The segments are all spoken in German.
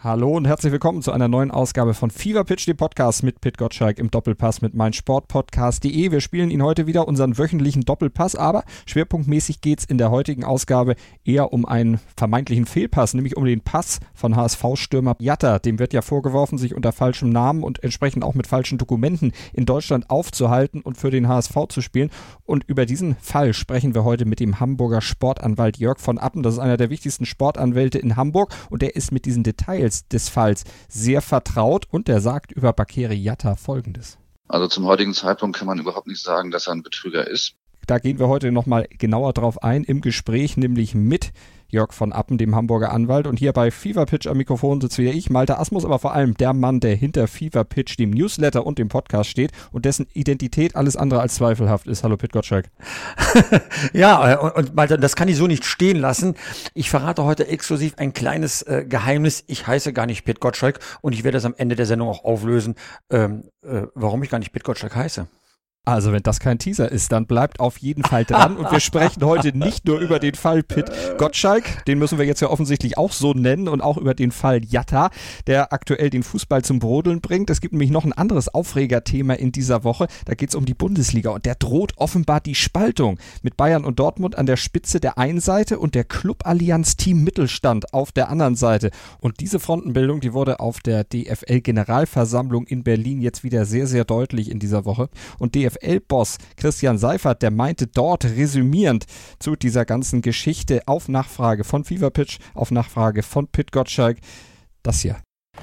Hallo und herzlich willkommen zu einer neuen Ausgabe von Fever Pitch, dem Podcast mit Pit Gottschalk im Doppelpass mit meinsportpodcast.de. Wir spielen Ihnen heute wieder unseren wöchentlichen Doppelpass, aber schwerpunktmäßig geht es in der heutigen Ausgabe eher um einen vermeintlichen Fehlpass, nämlich um den Pass von HSV-Stürmer Jatta. Dem wird ja vorgeworfen, sich unter falschem Namen und entsprechend auch mit falschen Dokumenten in Deutschland aufzuhalten und für den HSV zu spielen. Und über diesen Fall sprechen wir heute mit dem Hamburger Sportanwalt Jörg von Appen. Das ist einer der wichtigsten Sportanwälte in Hamburg und der ist mit diesen Details Details des Falls sehr vertraut und er sagt über Bakeri Yatta folgendes. Also zum heutigen Zeitpunkt kann man überhaupt nicht sagen, dass er ein Betrüger ist. Da gehen wir heute nochmal genauer drauf ein im Gespräch, nämlich mit Jörg von Appen, dem Hamburger Anwalt. Und hier bei Fever Pitch am Mikrofon sitzt wieder ich, Malte Asmus, aber vor allem der Mann, der hinter Fever Pitch, dem Newsletter und dem Podcast steht und dessen Identität alles andere als zweifelhaft ist. Hallo Pit Gottschalk. ja, äh, und, und Malte, das kann ich so nicht stehen lassen. Ich verrate heute exklusiv ein kleines äh, Geheimnis. Ich heiße gar nicht Pit Gottschalk und ich werde das am Ende der Sendung auch auflösen, ähm, äh, warum ich gar nicht Pit Gottschalk heiße. Also, wenn das kein Teaser ist, dann bleibt auf jeden Fall dran. Und wir sprechen heute nicht nur über den Fall Pitt Gottschalk, den müssen wir jetzt ja offensichtlich auch so nennen, und auch über den Fall Jatta, der aktuell den Fußball zum Brodeln bringt. Es gibt nämlich noch ein anderes Aufregerthema in dieser Woche. Da geht es um die Bundesliga und der droht offenbar die Spaltung mit Bayern und Dortmund an der Spitze der einen Seite und der Cluballianz Team Mittelstand auf der anderen Seite. Und diese Frontenbildung, die wurde auf der DFL Generalversammlung in Berlin jetzt wieder sehr, sehr deutlich in dieser Woche. Und DFL DFL-Boss Christian Seifert, der meinte dort resümierend zu dieser ganzen Geschichte auf Nachfrage von Fever Pitch, auf Nachfrage von Pit Gottschalk, das hier.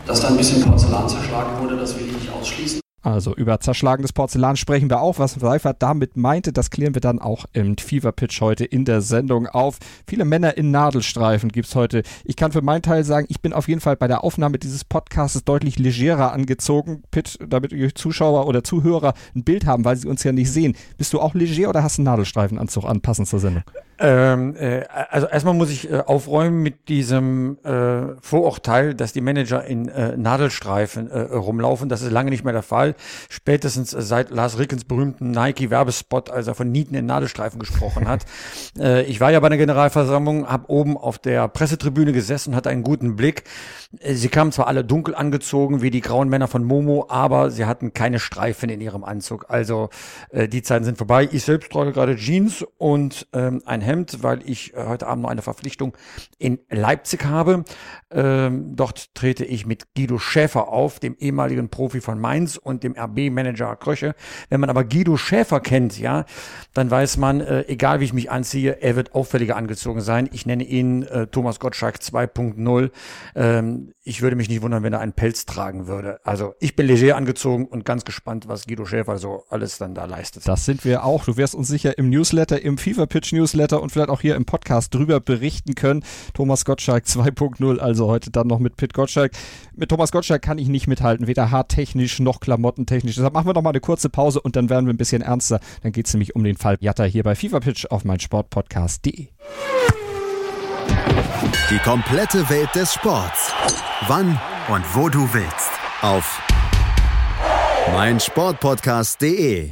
Dass da ein bisschen Porzellan zerschlagen wurde, das will ich nicht ausschließen. Also über zerschlagendes Porzellan sprechen wir auch. Was Seifert damit meinte, das klären wir dann auch im Fever Pitch heute in der Sendung auf. Viele Männer in Nadelstreifen gibt es heute. Ich kann für meinen Teil sagen, ich bin auf jeden Fall bei der Aufnahme dieses Podcasts deutlich legerer angezogen. Pitt, damit ihr Zuschauer oder Zuhörer ein Bild haben, weil sie uns ja nicht sehen. Bist du auch leger oder hast du einen Nadelstreifenanzug an, passend zur Sendung? Ähm, äh, also erstmal muss ich äh, aufräumen mit diesem äh, Vorurteil, dass die Manager in äh, Nadelstreifen äh, rumlaufen. Das ist lange nicht mehr der Fall. Spätestens seit Lars Rickens berühmten Nike-Werbespot, als er von Nieten in Nadelstreifen gesprochen hat. äh, ich war ja bei einer Generalversammlung, habe oben auf der Pressetribüne gesessen, hatte einen guten Blick. Äh, sie kamen zwar alle dunkel angezogen wie die grauen Männer von Momo, aber sie hatten keine Streifen in ihrem Anzug. Also äh, die Zeiten sind vorbei. Ich selbst trage gerade Jeans und ähm, ein Hemd, weil ich äh, heute Abend noch eine Verpflichtung in Leipzig habe. Ähm, dort trete ich mit Guido Schäfer auf, dem ehemaligen Profi von Mainz und dem RB-Manager Kröche. Wenn man aber Guido Schäfer kennt, ja, dann weiß man, äh, egal wie ich mich anziehe, er wird auffälliger angezogen sein. Ich nenne ihn äh, Thomas Gottschalk 2.0. Ähm, ich würde mich nicht wundern, wenn er einen Pelz tragen würde. Also ich bin leger angezogen und ganz gespannt, was Guido Schäfer so alles dann da leistet. Das sind wir auch. Du wirst uns sicher im Newsletter, im FIFA Pitch Newsletter und vielleicht auch hier im Podcast drüber berichten können. Thomas Gottschalk 2.0, also heute dann noch mit Pit Gottschalk. Mit Thomas Gottschalk kann ich nicht mithalten, weder haartechnisch noch klamottentechnisch. Deshalb machen wir noch mal eine kurze Pause und dann werden wir ein bisschen ernster. Dann geht es nämlich um den Fall Jatta hier bei FIFA Pitch auf meinsportpodcast.de. Die komplette Welt des Sports. Wann und wo du willst. Auf meinsportpodcast.de.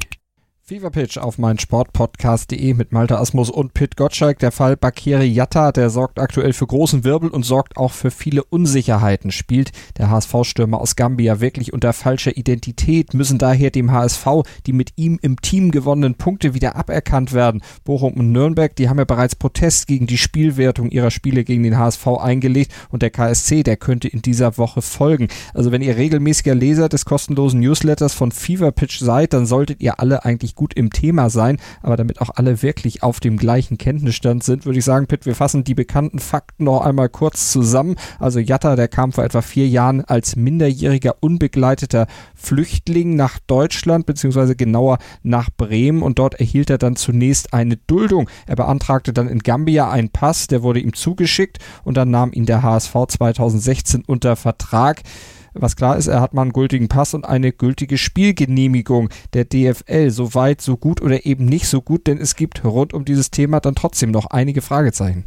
Fever Pitch auf mein Sportpodcast.de mit Malte Asmus und Pit Gottschalk. Der Fall Bakiri Yatta, der sorgt aktuell für großen Wirbel und sorgt auch für viele Unsicherheiten. Spielt der HSV-Stürmer aus Gambia wirklich unter falscher Identität? Müssen daher dem HSV die mit ihm im Team gewonnenen Punkte wieder aberkannt werden? Bochum und Nürnberg, die haben ja bereits Protest gegen die Spielwertung ihrer Spiele gegen den HSV eingelegt und der KSC, der könnte in dieser Woche folgen. Also wenn ihr regelmäßiger Leser des kostenlosen Newsletters von Fever Pitch seid, dann solltet ihr alle eigentlich wirklich gut im Thema sein, aber damit auch alle wirklich auf dem gleichen Kenntnisstand sind, würde ich sagen, Pitt, wir fassen die bekannten Fakten noch einmal kurz zusammen. Also Jatta, der kam vor etwa vier Jahren als minderjähriger unbegleiteter Flüchtling nach Deutschland, beziehungsweise genauer nach Bremen und dort erhielt er dann zunächst eine Duldung. Er beantragte dann in Gambia einen Pass, der wurde ihm zugeschickt und dann nahm ihn der HSV 2016 unter Vertrag. Was klar ist, er hat mal einen gültigen Pass und eine gültige Spielgenehmigung der DFL. So weit, so gut oder eben nicht so gut, denn es gibt rund um dieses Thema dann trotzdem noch einige Fragezeichen.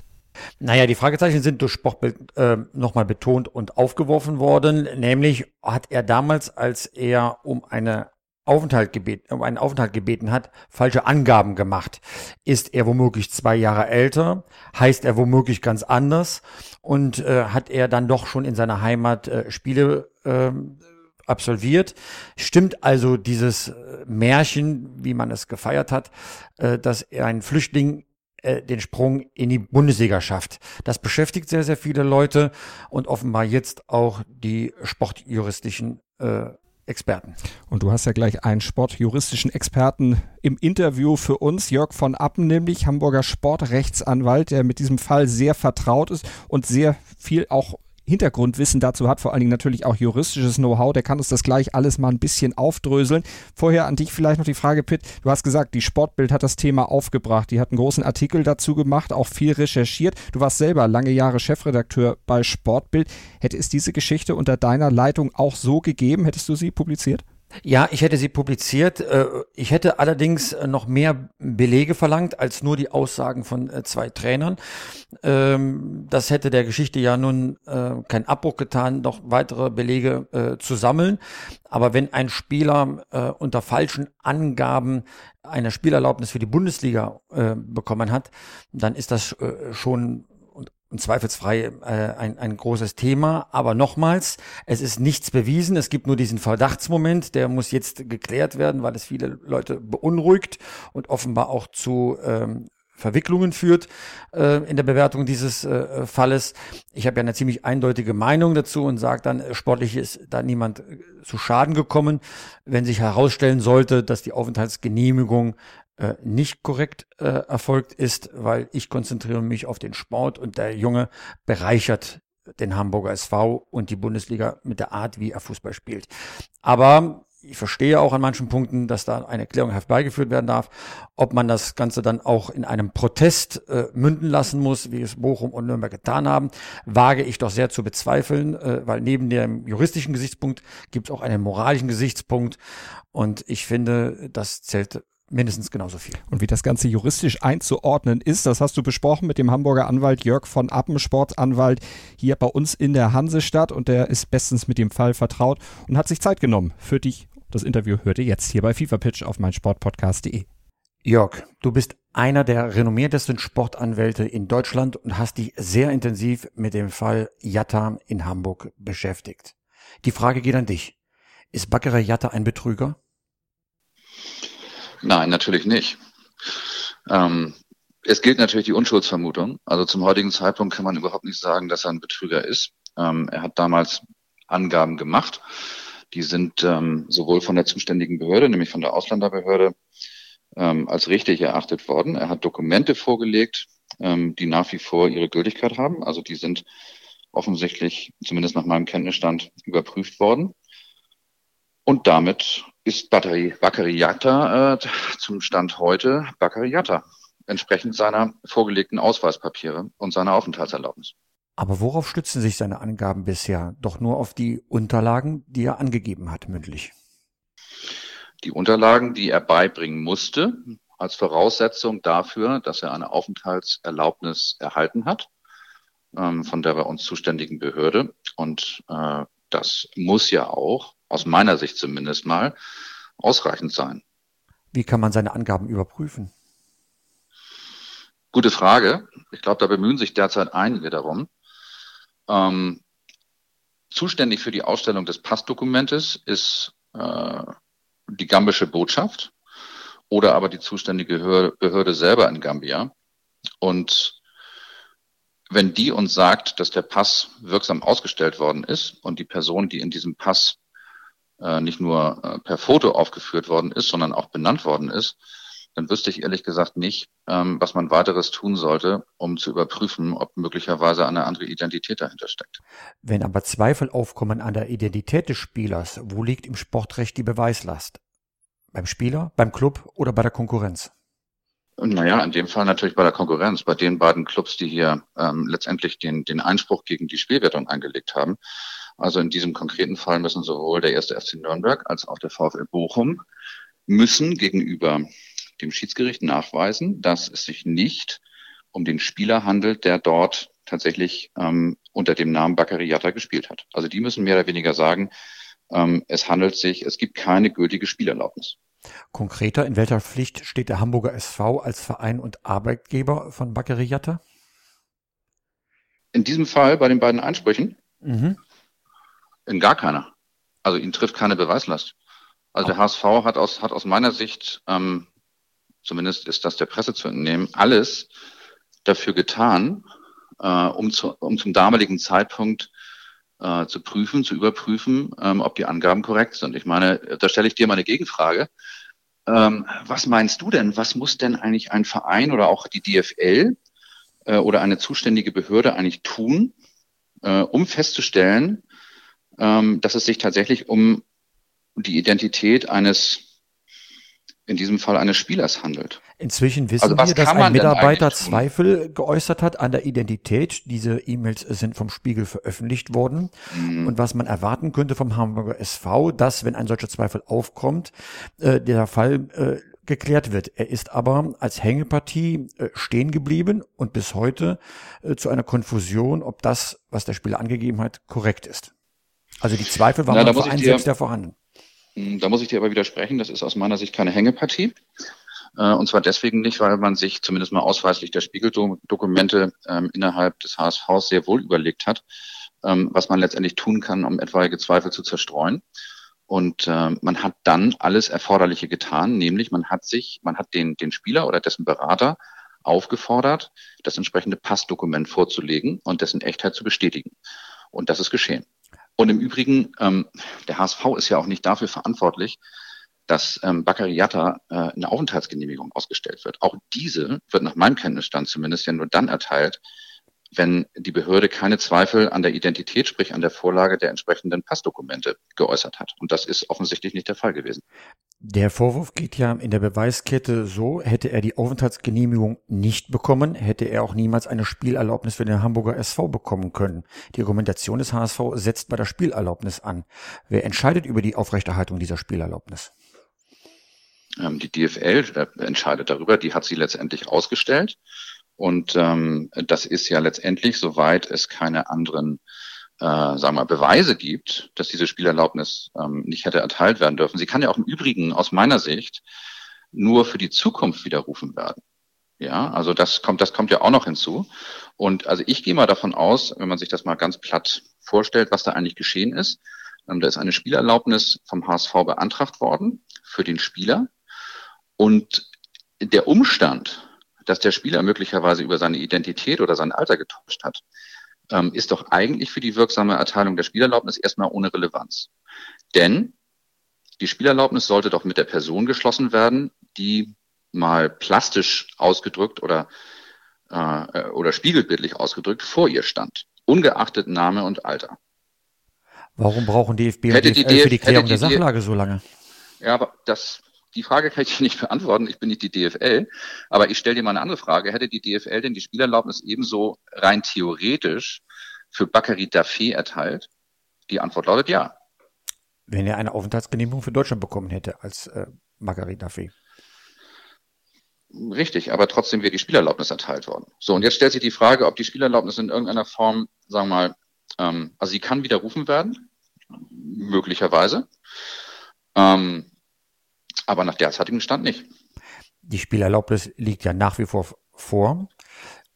Naja, die Fragezeichen sind durch Sportbild äh, nochmal betont und aufgeworfen worden. Nämlich hat er damals, als er um eine Aufenthalt gebeten, um einen Aufenthalt gebeten hat, falsche Angaben gemacht. Ist er womöglich zwei Jahre älter? Heißt er womöglich ganz anders? Und äh, hat er dann doch schon in seiner Heimat äh, Spiele äh, absolviert? Stimmt also dieses äh, Märchen, wie man es gefeiert hat, äh, dass er ein Flüchtling äh, den Sprung in die Bundesliga schafft. Das beschäftigt sehr, sehr viele Leute und offenbar jetzt auch die sportjuristischen äh, Experten. Und du hast ja gleich einen sportjuristischen Experten im Interview für uns, Jörg von Appen, nämlich Hamburger Sportrechtsanwalt, der mit diesem Fall sehr vertraut ist und sehr viel auch Hintergrundwissen dazu hat, vor allen Dingen natürlich auch juristisches Know-how, der kann uns das gleich alles mal ein bisschen aufdröseln. Vorher an dich vielleicht noch die Frage, Pitt, du hast gesagt, die Sportbild hat das Thema aufgebracht, die hat einen großen Artikel dazu gemacht, auch viel recherchiert. Du warst selber lange Jahre Chefredakteur bei Sportbild. Hätte es diese Geschichte unter deiner Leitung auch so gegeben? Hättest du sie publiziert? Ja, ich hätte sie publiziert. Äh, ich hätte allerdings äh, noch mehr Belege verlangt als nur die Aussagen von äh, zwei Trainern. Ähm, das hätte der Geschichte ja nun keinen Abbruch getan, noch weitere Belege zu sammeln. Aber wenn ein Spieler unter falschen Angaben eine Spielerlaubnis für die Bundesliga bekommen hat, dann ist das schon und zweifelsfrei äh, ein, ein großes Thema. Aber nochmals, es ist nichts bewiesen. Es gibt nur diesen Verdachtsmoment, der muss jetzt geklärt werden, weil es viele Leute beunruhigt und offenbar auch zu ähm, Verwicklungen führt äh, in der Bewertung dieses äh, Falles. Ich habe ja eine ziemlich eindeutige Meinung dazu und sage dann, äh, sportlich ist da niemand äh, zu Schaden gekommen. Wenn sich herausstellen sollte, dass die Aufenthaltsgenehmigung äh, nicht korrekt äh, erfolgt ist, weil ich konzentriere mich auf den Sport und der Junge bereichert den Hamburger SV und die Bundesliga mit der Art, wie er Fußball spielt. Aber ich verstehe auch an manchen Punkten, dass da eine Erklärung herbeigeführt werden darf. Ob man das Ganze dann auch in einem Protest äh, münden lassen muss, wie es Bochum und Nürnberg getan haben, wage ich doch sehr zu bezweifeln, äh, weil neben dem juristischen Gesichtspunkt gibt es auch einen moralischen Gesichtspunkt. Und ich finde, das zählt mindestens genauso viel. Und wie das Ganze juristisch einzuordnen ist, das hast du besprochen mit dem Hamburger Anwalt Jörg von Appen, Sportanwalt hier bei uns in der Hansestadt und der ist bestens mit dem Fall vertraut und hat sich Zeit genommen für dich. Das Interview hört ihr jetzt hier bei FIFA Pitch auf meinsportpodcast.de. Jörg, du bist einer der renommiertesten Sportanwälte in Deutschland und hast dich sehr intensiv mit dem Fall Jatta in Hamburg beschäftigt. Die Frage geht an dich. Ist Bakere Jatta ein Betrüger? Nein, natürlich nicht. Ähm, es gilt natürlich die Unschuldsvermutung. Also zum heutigen Zeitpunkt kann man überhaupt nicht sagen, dass er ein Betrüger ist. Ähm, er hat damals Angaben gemacht. Die sind ähm, sowohl von der zuständigen Behörde, nämlich von der Ausländerbehörde, ähm, als richtig erachtet worden. Er hat Dokumente vorgelegt, ähm, die nach wie vor ihre Gültigkeit haben. Also die sind offensichtlich, zumindest nach meinem Kenntnisstand, überprüft worden. Und damit ist Batterie Baccariata äh, zum Stand heute Baccariata, entsprechend seiner vorgelegten Ausweispapiere und seiner Aufenthaltserlaubnis. Aber worauf stützen sich seine Angaben bisher? Doch nur auf die Unterlagen, die er angegeben hat, mündlich. Die Unterlagen, die er beibringen musste, als Voraussetzung dafür, dass er eine Aufenthaltserlaubnis erhalten hat, ähm, von der bei uns zuständigen Behörde. Und äh, das muss ja auch aus meiner Sicht zumindest mal, ausreichend sein. Wie kann man seine Angaben überprüfen? Gute Frage. Ich glaube, da bemühen sich derzeit einige darum. Ähm, zuständig für die Ausstellung des Passdokumentes ist äh, die gambische Botschaft oder aber die zuständige Behörde selber in Gambia. Und wenn die uns sagt, dass der Pass wirksam ausgestellt worden ist und die Person, die in diesem Pass äh, nicht nur äh, per Foto aufgeführt worden ist, sondern auch benannt worden ist, dann wüsste ich ehrlich gesagt nicht, ähm, was man weiteres tun sollte, um zu überprüfen, ob möglicherweise eine andere Identität dahinter steckt. Wenn aber Zweifel aufkommen an der Identität des Spielers, wo liegt im Sportrecht die Beweislast? Beim Spieler, beim Club oder bei der Konkurrenz? Naja, in dem Fall natürlich bei der Konkurrenz, bei den beiden Clubs, die hier ähm, letztendlich den, den Einspruch gegen die Spielwertung eingelegt haben. Also in diesem konkreten Fall müssen sowohl der erste FC Nürnberg als auch der VfL Bochum müssen gegenüber dem Schiedsgericht nachweisen, dass es sich nicht um den Spieler handelt, der dort tatsächlich ähm, unter dem Namen Baccariata gespielt hat. Also die müssen mehr oder weniger sagen, ähm, es handelt sich, es gibt keine gültige Spielerlaubnis. Konkreter, in welcher Pflicht steht der Hamburger SV als Verein und Arbeitgeber von Bakary Jatta? In diesem Fall bei den beiden Einsprüchen? Mhm. In gar keiner. Also ihn trifft keine Beweislast. Also der HSV hat aus, hat aus meiner Sicht, ähm, zumindest ist das der Presse zu entnehmen, alles dafür getan, äh, um, zu, um zum damaligen Zeitpunkt äh, zu prüfen, zu überprüfen, ähm, ob die Angaben korrekt sind. Ich meine, da stelle ich dir mal eine Gegenfrage. Ähm, was meinst du denn? Was muss denn eigentlich ein Verein oder auch die DFL äh, oder eine zuständige Behörde eigentlich tun, äh, um festzustellen, ähm, dass es sich tatsächlich um die Identität eines in diesem Fall eines Spielers handelt. Inzwischen wissen also wir, dass ein Mitarbeiter Zweifel geäußert hat an der Identität. Diese E-Mails sind vom Spiegel veröffentlicht worden. Mhm. Und was man erwarten könnte vom Hamburger SV, dass, wenn ein solcher Zweifel aufkommt, äh, der Fall äh, geklärt wird. Er ist aber als Hängepartie äh, stehen geblieben und bis heute äh, zu einer Konfusion, ob das, was der Spieler angegeben hat, korrekt ist. Also die Zweifel waren Na, beim Verein selbst ja vorhanden. Hm, da muss ich dir aber widersprechen, das ist aus meiner Sicht keine Hängepartie. Äh, und zwar deswegen nicht, weil man sich zumindest mal ausweislich der Spiegeldokumente ähm, innerhalb des HSVs sehr wohl überlegt hat, ähm, was man letztendlich tun kann, um etwaige Zweifel zu zerstreuen. Und äh, man hat dann alles Erforderliche getan, nämlich man hat sich, man hat den, den Spieler oder dessen Berater aufgefordert, das entsprechende Passdokument vorzulegen und dessen Echtheit zu bestätigen. Und das ist geschehen. Und im Übrigen, ähm, der HSV ist ja auch nicht dafür verantwortlich, dass ähm, Baccariata äh, eine Aufenthaltsgenehmigung ausgestellt wird. Auch diese wird nach meinem Kenntnisstand zumindest ja nur dann erteilt, wenn die Behörde keine Zweifel an der Identität, sprich an der Vorlage der entsprechenden Passdokumente geäußert hat. Und das ist offensichtlich nicht der Fall gewesen. Der Vorwurf geht ja in der Beweiskette so, hätte er die Aufenthaltsgenehmigung nicht bekommen, hätte er auch niemals eine Spielerlaubnis für den Hamburger SV bekommen können. Die Argumentation des HSV setzt bei der Spielerlaubnis an. Wer entscheidet über die Aufrechterhaltung dieser Spielerlaubnis? Ähm, die DFL äh, entscheidet darüber, die hat sie letztendlich ausgestellt. Und ähm, das ist ja letztendlich, soweit es keine anderen äh, sagen wir, Beweise gibt, dass diese Spielerlaubnis ähm, nicht hätte erteilt werden dürfen. Sie kann ja auch im Übrigen aus meiner Sicht nur für die Zukunft widerrufen werden. Ja, also das kommt, das kommt ja auch noch hinzu. Und also ich gehe mal davon aus, wenn man sich das mal ganz platt vorstellt, was da eigentlich geschehen ist. Ähm, da ist eine Spielerlaubnis vom HSV beantragt worden für den Spieler. Und der Umstand, dass der Spieler möglicherweise über seine Identität oder sein Alter getäuscht hat, ähm, ist doch eigentlich für die wirksame Erteilung der Spielerlaubnis erstmal ohne Relevanz. Denn die Spielerlaubnis sollte doch mit der Person geschlossen werden, die mal plastisch ausgedrückt oder, äh, oder spiegelbildlich ausgedrückt vor ihr stand, ungeachtet Name und Alter. Warum brauchen DFB und DFL für die Klärung die der Sachlage so lange? Ja, aber das die Frage kann ich nicht beantworten. Ich bin nicht die DFL. Aber ich stelle dir mal eine andere Frage. Hätte die DFL denn die Spielerlaubnis ebenso rein theoretisch für Bakary Dafé erteilt? Die Antwort lautet ja. Wenn er eine Aufenthaltsgenehmigung für Deutschland bekommen hätte als äh, Bakary Dafé. Richtig, aber trotzdem wäre die Spielerlaubnis erteilt worden. So, und jetzt stellt sich die Frage, ob die Spielerlaubnis in irgendeiner Form, sagen wir mal, ähm, also sie kann widerrufen werden, möglicherweise. Ähm, aber nach derzeitigem Stand nicht. Die Spielerlaubnis liegt ja nach wie vor vor.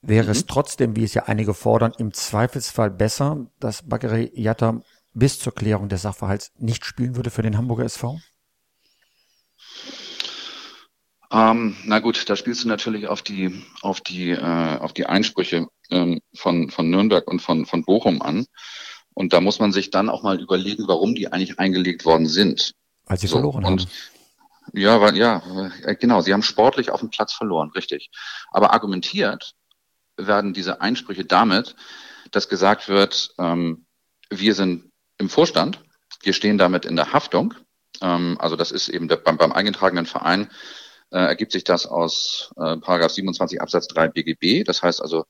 Wäre mhm. es trotzdem, wie es ja einige fordern, im Zweifelsfall besser, dass Bakary Yatta bis zur Klärung des Sachverhalts nicht spielen würde für den Hamburger SV? Ähm, na gut, da spielst du natürlich auf die, auf die, äh, auf die Einsprüche ähm, von, von Nürnberg und von, von Bochum an. Und da muss man sich dann auch mal überlegen, warum die eigentlich eingelegt worden sind. Weil sie so, verloren haben. Ja, weil, ja, äh, genau. Sie haben sportlich auf dem Platz verloren, richtig. Aber argumentiert werden diese Einsprüche damit, dass gesagt wird, ähm, wir sind im Vorstand, wir stehen damit in der Haftung. Ähm, also das ist eben der, beim, beim eingetragenen Verein äh, ergibt sich das aus äh, Paragraph 27 Absatz 3 BGB. Das heißt also,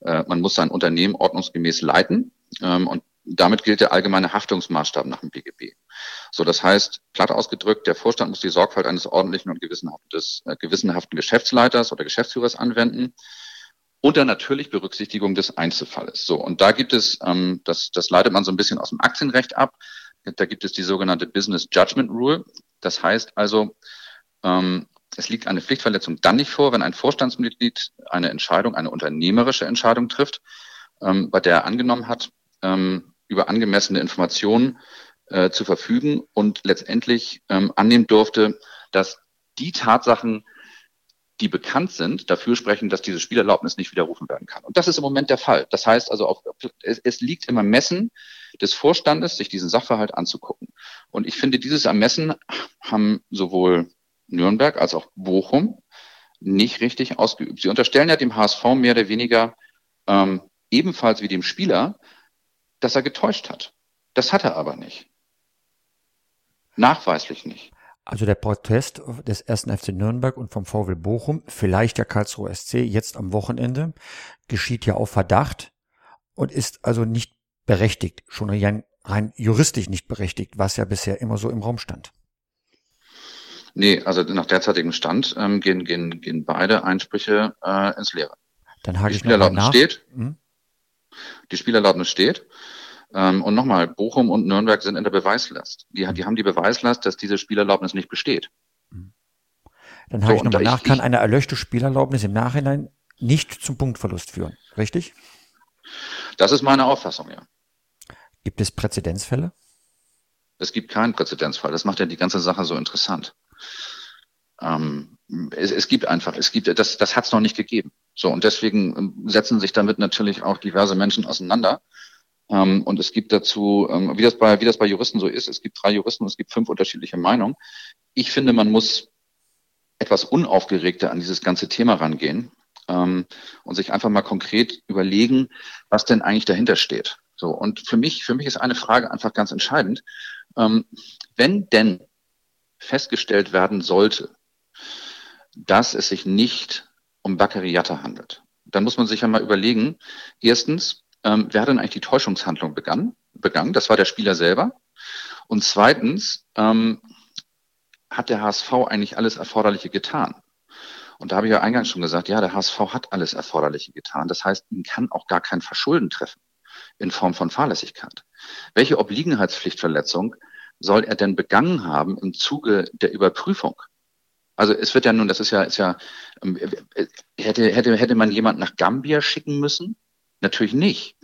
äh, man muss sein Unternehmen ordnungsgemäß leiten ähm, und damit gilt der allgemeine Haftungsmaßstab nach dem BGB. So, das heißt, platt ausgedrückt, der Vorstand muss die Sorgfalt eines ordentlichen und gewissenhaften, des, äh, gewissenhaften Geschäftsleiters oder Geschäftsführers anwenden unter natürlich Berücksichtigung des Einzelfalles. So, und da gibt es, ähm, das, das leitet man so ein bisschen aus dem Aktienrecht ab, Da gibt es die sogenannte Business Judgment Rule. Das heißt also, ähm, es liegt eine Pflichtverletzung dann nicht vor, wenn ein Vorstandsmitglied eine Entscheidung, eine unternehmerische Entscheidung trifft, ähm, bei der er angenommen hat, ähm, über angemessene Informationen äh, zu verfügen und letztendlich ähm, annehmen durfte, dass die Tatsachen, die bekannt sind, dafür sprechen, dass diese Spielerlaubnis nicht widerrufen werden kann. Und das ist im Moment der Fall. Das heißt also, auf, es, es liegt im Ermessen des Vorstandes, sich diesen Sachverhalt anzugucken. Und ich finde, dieses Ermessen haben sowohl Nürnberg als auch Bochum nicht richtig ausgeübt. Sie unterstellen ja dem HSV mehr oder weniger ähm, ebenfalls wie dem Spieler, dass er getäuscht hat. Das hat er aber nicht. Nachweislich nicht. Also der Protest des ersten FC Nürnberg und vom VW Bochum, vielleicht der Karlsruhe SC jetzt am Wochenende, geschieht ja auf Verdacht und ist also nicht berechtigt, schon rein, rein juristisch nicht berechtigt, was ja bisher immer so im Raum stand. Nee, also nach derzeitigem Stand ähm, gehen, gehen, gehen beide Einsprüche äh, ins Leere. Dann hake die ich noch nach. steht. Hm? Die Spielerlaubnis steht. Ähm, und nochmal, Bochum und Nürnberg sind in der Beweislast. Die, die haben die Beweislast, dass diese Spielerlaubnis nicht besteht. Dann habe so, ich nochmal nach, kann eine erlöschte Spielerlaubnis im Nachhinein nicht zum Punktverlust führen, richtig? Das ist meine Auffassung, ja. Gibt es Präzedenzfälle? Es gibt keinen Präzedenzfall. Das macht ja die ganze Sache so interessant. Ähm, es, es, gibt einfach, es gibt, das, das hat es noch nicht gegeben. So, und deswegen ähm, setzen sich damit natürlich auch diverse Menschen auseinander ähm, und es gibt dazu, ähm, wie, das bei, wie das bei Juristen so ist, es gibt drei Juristen und es gibt fünf unterschiedliche Meinungen. Ich finde, man muss etwas unaufgeregter an dieses ganze Thema rangehen ähm, und sich einfach mal konkret überlegen, was denn eigentlich dahinter steht. So, und für mich, für mich ist eine Frage einfach ganz entscheidend. Ähm, wenn denn festgestellt werden sollte, dass es sich nicht um Bakariata handelt, dann muss man sich ja mal überlegen, erstens, ähm, wer hat denn eigentlich die Täuschungshandlung begangen? begangen? Das war der Spieler selber. Und zweitens, ähm, hat der HSV eigentlich alles Erforderliche getan? Und da habe ich ja eingangs schon gesagt, ja, der HSV hat alles Erforderliche getan. Das heißt, ihn kann auch gar kein Verschulden treffen in Form von Fahrlässigkeit. Welche Obliegenheitspflichtverletzung soll er denn begangen haben im Zuge der Überprüfung? Also es wird ja nun, das ist ja, ist ja, ähm, hätte, hätte, hätte man jemand nach Gambia schicken müssen? Natürlich nicht.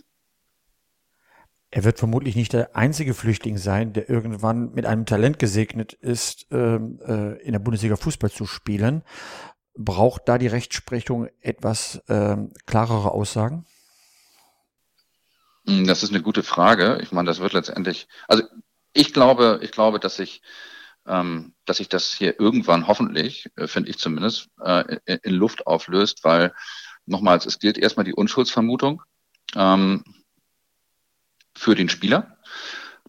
Er wird vermutlich nicht der einzige Flüchtling sein, der irgendwann mit einem Talent gesegnet ist, ähm, äh, in der Bundesliga Fußball zu spielen. Braucht da die Rechtsprechung etwas ähm, klarere Aussagen? Hm, das ist eine gute Frage. Ich meine, das wird letztendlich, also ich glaube, ich glaube, dass sich, ähm, dass sich das hier irgendwann hoffentlich, äh, finde ich zumindest, äh, in, Luft auflöst, weil nochmals, es gilt erstmal die Unschuldsvermutung für den Spieler,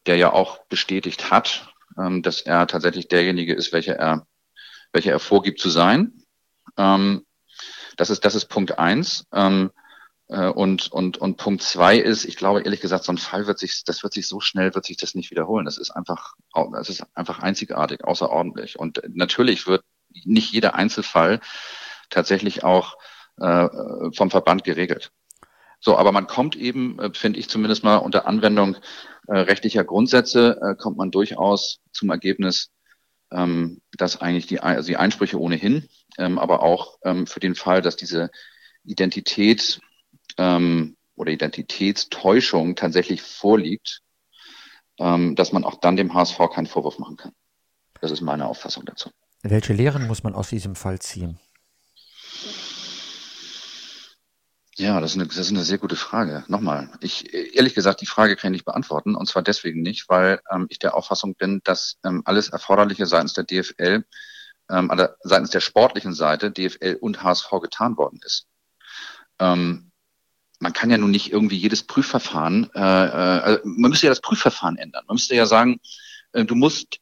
der ja auch bestätigt hat, ähm, dass er tatsächlich derjenige ist, welcher er, welcher er vorgibt zu sein. Ähm, das ist, das ist Punkt eins. Ähm, äh, und, und, und Punkt zwei ist, ich glaube ehrlich gesagt, so ein Fall wird sich, das wird sich so schnell, wird sich das nicht wiederholen. Das ist einfach, das ist einfach einzigartig, außerordentlich. Und natürlich wird nicht jeder Einzelfall tatsächlich auch äh, vom Verband geregelt. So, aber man kommt eben, äh, finde ich zumindest mal unter Anwendung äh, rechtlicher Grundsätze, äh, kommt man durchaus zum Ergebnis, ähm, dass eigentlich die, also die Einsprüche ohnehin, ähm, aber auch ähm, für den Fall, dass diese Identität ähm, oder Identitätstäuschung tatsächlich vorliegt, ähm, dass man auch dann dem HSV keinen Vorwurf machen kann. Das ist meine Auffassung dazu. Welche Lehren muss man aus diesem Fall ziehen? Ja, das ist, eine, das ist eine sehr gute Frage. Nochmal, ich ehrlich gesagt, die Frage kann ich nicht beantworten. Und zwar deswegen nicht, weil ähm, ich der Auffassung bin, dass ähm, alles Erforderliche seitens der DFL, ähm, also seitens der sportlichen Seite, DFL und HSV getan worden ist. Ähm, man kann ja nun nicht irgendwie jedes Prüfverfahren, äh, äh, also man müsste ja das Prüfverfahren ändern. Man müsste ja sagen, äh, du musst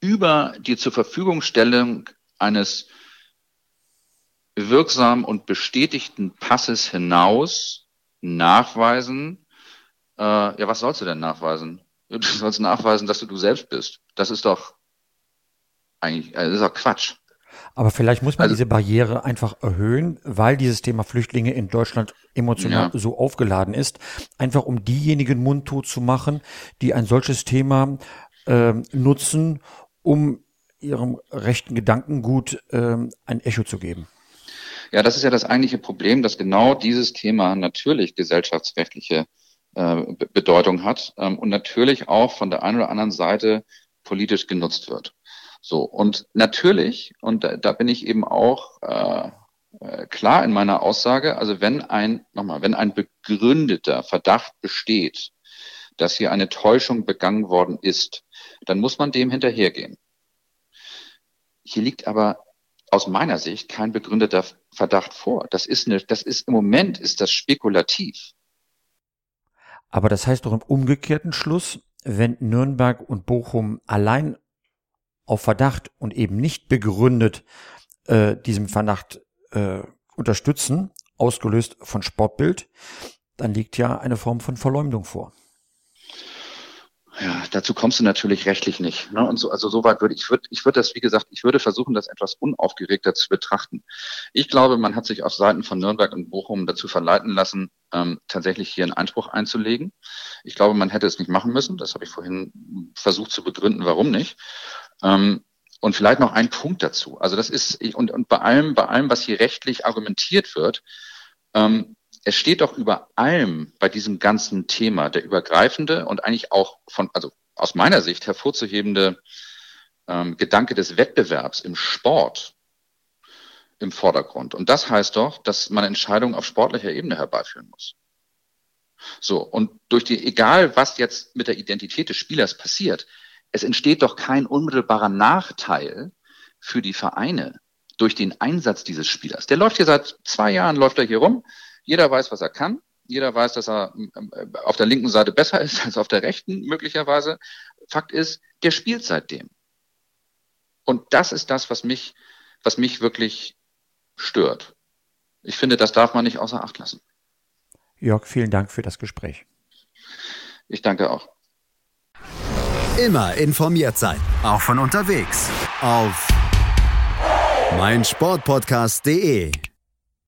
über die zur Verfügungstellung eines wirksamen und bestätigten Passes hinaus nachweisen, äh, ja, was sollst du denn nachweisen? Du sollst nachweisen, dass du du selbst bist. Das ist doch eigentlich, äh, das ist doch Quatsch. Aber vielleicht muss man also, diese Barriere einfach erhöhen, weil dieses Thema Flüchtlinge in Deutschland emotional ja. so aufgeladen ist, einfach um diejenigen mundtot zu machen, die ein solches Thema äh, nutzen, um ihrem rechten Gedankengut äh, ein Echo zu geben. Ja, das ist ja das eigentliche Problem, dass genau dieses Thema natürlich gesellschaftsrechtliche äh, Bedeutung hat ähm, und natürlich auch von der einen oder anderen Seite politisch genutzt wird. So, und natürlich, und da, da bin ich eben auch äh, äh, klar in meiner Aussage, also wenn ein, nochmal, wenn ein begründeter Verdacht besteht, dass hier eine Täuschung begangen worden ist, dann muss man dem hinterhergehen. Hier liegt aber aus meiner Sicht kein begründeter Verdacht vor. Das ist eine, das ist im Moment ist das spekulativ. Aber das heißt doch im umgekehrten Schluss, wenn Nürnberg und Bochum allein auf Verdacht und eben nicht begründet äh, diesem Verdacht äh, unterstützen, ausgelöst von Sportbild, dann liegt ja eine Form von Verleumdung vor. Ja, dazu kommst du natürlich rechtlich nicht. Ne? Und so, also soweit würde ich würde ich würde das, wie gesagt, ich würde versuchen, das etwas unaufgeregter zu betrachten. Ich glaube, man hat sich auf Seiten von Nürnberg und Bochum dazu verleiten lassen, ähm, tatsächlich hier einen Einspruch einzulegen. Ich glaube, man hätte es nicht machen müssen. Das habe ich vorhin versucht zu begründen, warum nicht. Ähm, und vielleicht noch ein Punkt dazu. Also das ist und, und bei allem, bei allem, was hier rechtlich argumentiert wird, ähm, es steht doch über allem bei diesem ganzen Thema der übergreifende und eigentlich auch von, also aus meiner Sicht hervorzuhebende ähm, Gedanke des Wettbewerbs im Sport im Vordergrund. Und das heißt doch, dass man Entscheidungen auf sportlicher Ebene herbeiführen muss. So, und durch die, egal was jetzt mit der Identität des Spielers passiert, es entsteht doch kein unmittelbarer Nachteil für die Vereine durch den Einsatz dieses Spielers. Der läuft hier seit zwei Jahren, läuft er hier rum, jeder weiß, was er kann. Jeder weiß, dass er äh, auf der linken Seite besser ist als auf der rechten, möglicherweise. Fakt ist, der spielt seitdem. Und das ist das, was mich, was mich wirklich stört. Ich finde, das darf man nicht außer Acht lassen. Jörg, vielen Dank für das Gespräch. Ich danke auch. Immer informiert sein, auch von unterwegs. Auf meinsportpodcast.de.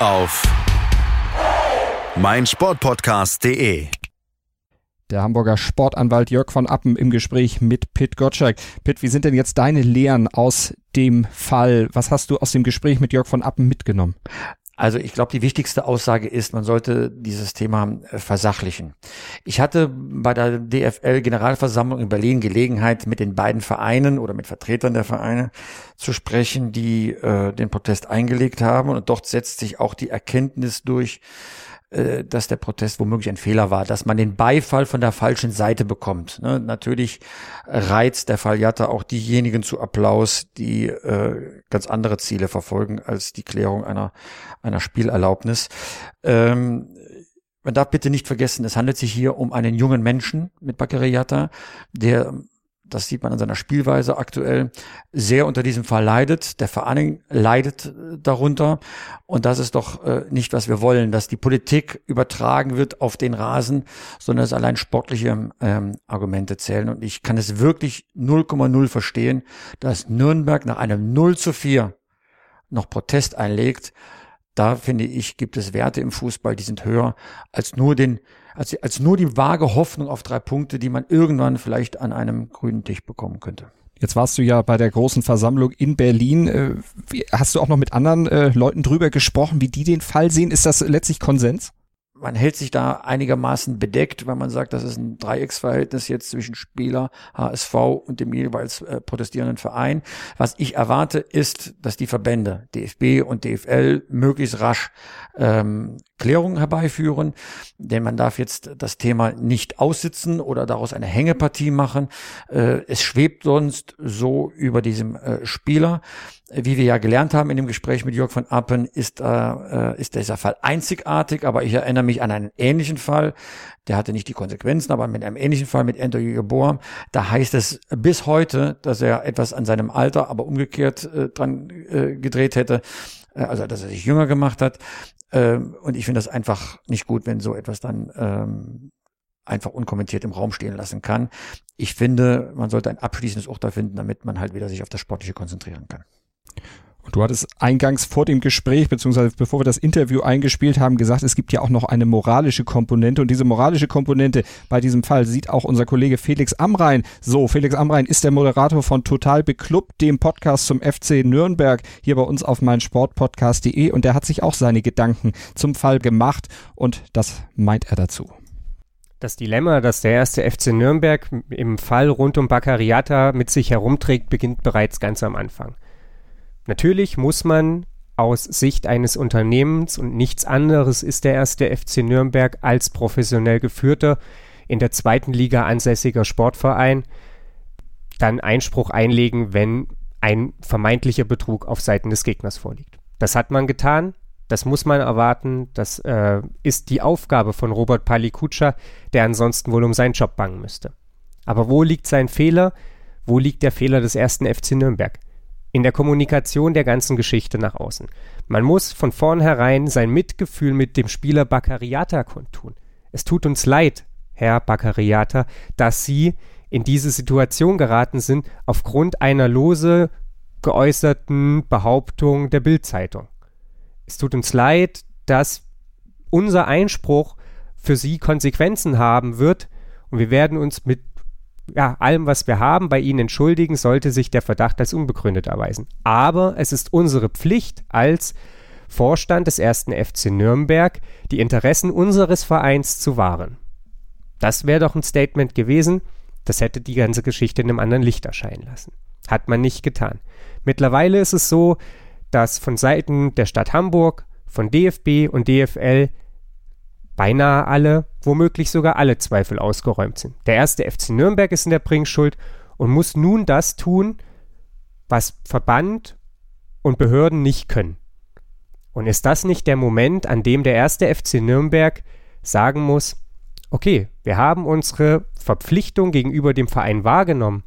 auf meinsportpodcast.de der Hamburger Sportanwalt Jörg von Appen im Gespräch mit Pitt Gottschalk. Pitt, wie sind denn jetzt deine Lehren aus dem Fall? Was hast du aus dem Gespräch mit Jörg von Appen mitgenommen? Also ich glaube, die wichtigste Aussage ist, man sollte dieses Thema äh, versachlichen. Ich hatte bei der DFL-Generalversammlung in Berlin Gelegenheit, mit den beiden Vereinen oder mit Vertretern der Vereine zu sprechen, die äh, den Protest eingelegt haben. Und dort setzt sich auch die Erkenntnis durch, äh, dass der Protest womöglich ein Fehler war, dass man den Beifall von der falschen Seite bekommt. Ne? Natürlich reizt der Fall Jatta auch diejenigen zu Applaus, die äh, ganz andere Ziele verfolgen als die Klärung einer, einer Spielerlaubnis. Ähm, man darf bitte nicht vergessen, es handelt sich hier um einen jungen Menschen mit Bakary Yatta, der das sieht man an seiner Spielweise aktuell, sehr unter diesem Fall leidet. Der Verein leidet äh, darunter. Und das ist doch äh, nicht, was wir wollen, dass die Politik übertragen wird auf den Rasen, sondern dass allein sportliche ähm, Argumente zählen. Und ich kann es wirklich 0,0 verstehen, dass Nürnberg nach einem 0 zu 4 noch Protest einlegt. Da finde ich, gibt es Werte im Fußball, die sind höher als nur den als, als nur die vage Hoffnung auf drei Punkte, die man irgendwann vielleicht an einem grünen Tisch bekommen könnte. Jetzt warst du ja bei der großen Versammlung in Berlin. Äh, hast du auch noch mit anderen äh, Leuten drüber gesprochen, wie die den Fall sehen? Ist das letztlich Konsens? man hält sich da einigermaßen bedeckt, weil man sagt, das ist ein Dreiecksverhältnis jetzt zwischen Spieler, HSV und dem jeweils äh, protestierenden Verein. Was ich erwarte, ist, dass die Verbände DFB und DFL möglichst rasch ähm, Klärung herbeiführen, denn man darf jetzt das Thema nicht aussitzen oder daraus eine Hängepartie machen. Äh, es schwebt sonst so über diesem äh, Spieler. Wie wir ja gelernt haben in dem Gespräch mit Jörg von Appen, ist, äh, ist dieser Fall einzigartig, aber ich erinnere mich an einen ähnlichen Fall. Der hatte nicht die Konsequenzen, aber mit einem ähnlichen Fall mit Anthony Geboren. Da heißt es bis heute, dass er etwas an seinem Alter, aber umgekehrt dran gedreht hätte also dass er sich jünger gemacht hat. Ähm, und ich finde das einfach nicht gut, wenn so etwas dann ähm, einfach unkommentiert im Raum stehen lassen kann. Ich finde, man sollte ein abschließendes Urteil finden, damit man halt wieder sich auf das Sportliche konzentrieren kann. Und du hattest eingangs vor dem Gespräch, beziehungsweise bevor wir das Interview eingespielt haben, gesagt, es gibt ja auch noch eine moralische Komponente. Und diese moralische Komponente bei diesem Fall sieht auch unser Kollege Felix Amrein so. Felix Amrein ist der Moderator von Total Beklubbt, dem Podcast zum FC Nürnberg, hier bei uns auf meinsportpodcast.de. Und der hat sich auch seine Gedanken zum Fall gemacht. Und das meint er dazu. Das Dilemma, das der erste FC Nürnberg im Fall rund um Baccariata mit sich herumträgt, beginnt bereits ganz am Anfang. Natürlich muss man aus Sicht eines Unternehmens und nichts anderes ist der erste FC Nürnberg als professionell geführter, in der zweiten Liga ansässiger Sportverein dann Einspruch einlegen, wenn ein vermeintlicher Betrug auf Seiten des Gegners vorliegt. Das hat man getan, das muss man erwarten, das äh, ist die Aufgabe von Robert Palikutscher, der ansonsten wohl um seinen Job bangen müsste. Aber wo liegt sein Fehler? Wo liegt der Fehler des ersten FC Nürnberg? In der Kommunikation der ganzen Geschichte nach außen. Man muss von vornherein sein Mitgefühl mit dem Spieler Baccariata kundtun. Es tut uns leid, Herr Baccariata, dass Sie in diese Situation geraten sind aufgrund einer lose geäußerten Behauptung der Bildzeitung. Es tut uns leid, dass unser Einspruch für Sie Konsequenzen haben wird und wir werden uns mit ja, allem, was wir haben, bei Ihnen entschuldigen, sollte sich der Verdacht als unbegründet erweisen. Aber es ist unsere Pflicht als Vorstand des ersten FC Nürnberg, die Interessen unseres Vereins zu wahren. Das wäre doch ein Statement gewesen, das hätte die ganze Geschichte in einem anderen Licht erscheinen lassen. Hat man nicht getan. Mittlerweile ist es so, dass von Seiten der Stadt Hamburg, von DFB und DFL beinahe alle, womöglich sogar alle Zweifel ausgeräumt sind. Der erste FC Nürnberg ist in der Bringschuld und muss nun das tun, was Verband und Behörden nicht können. Und ist das nicht der Moment, an dem der erste FC Nürnberg sagen muss, okay, wir haben unsere Verpflichtung gegenüber dem Verein wahrgenommen,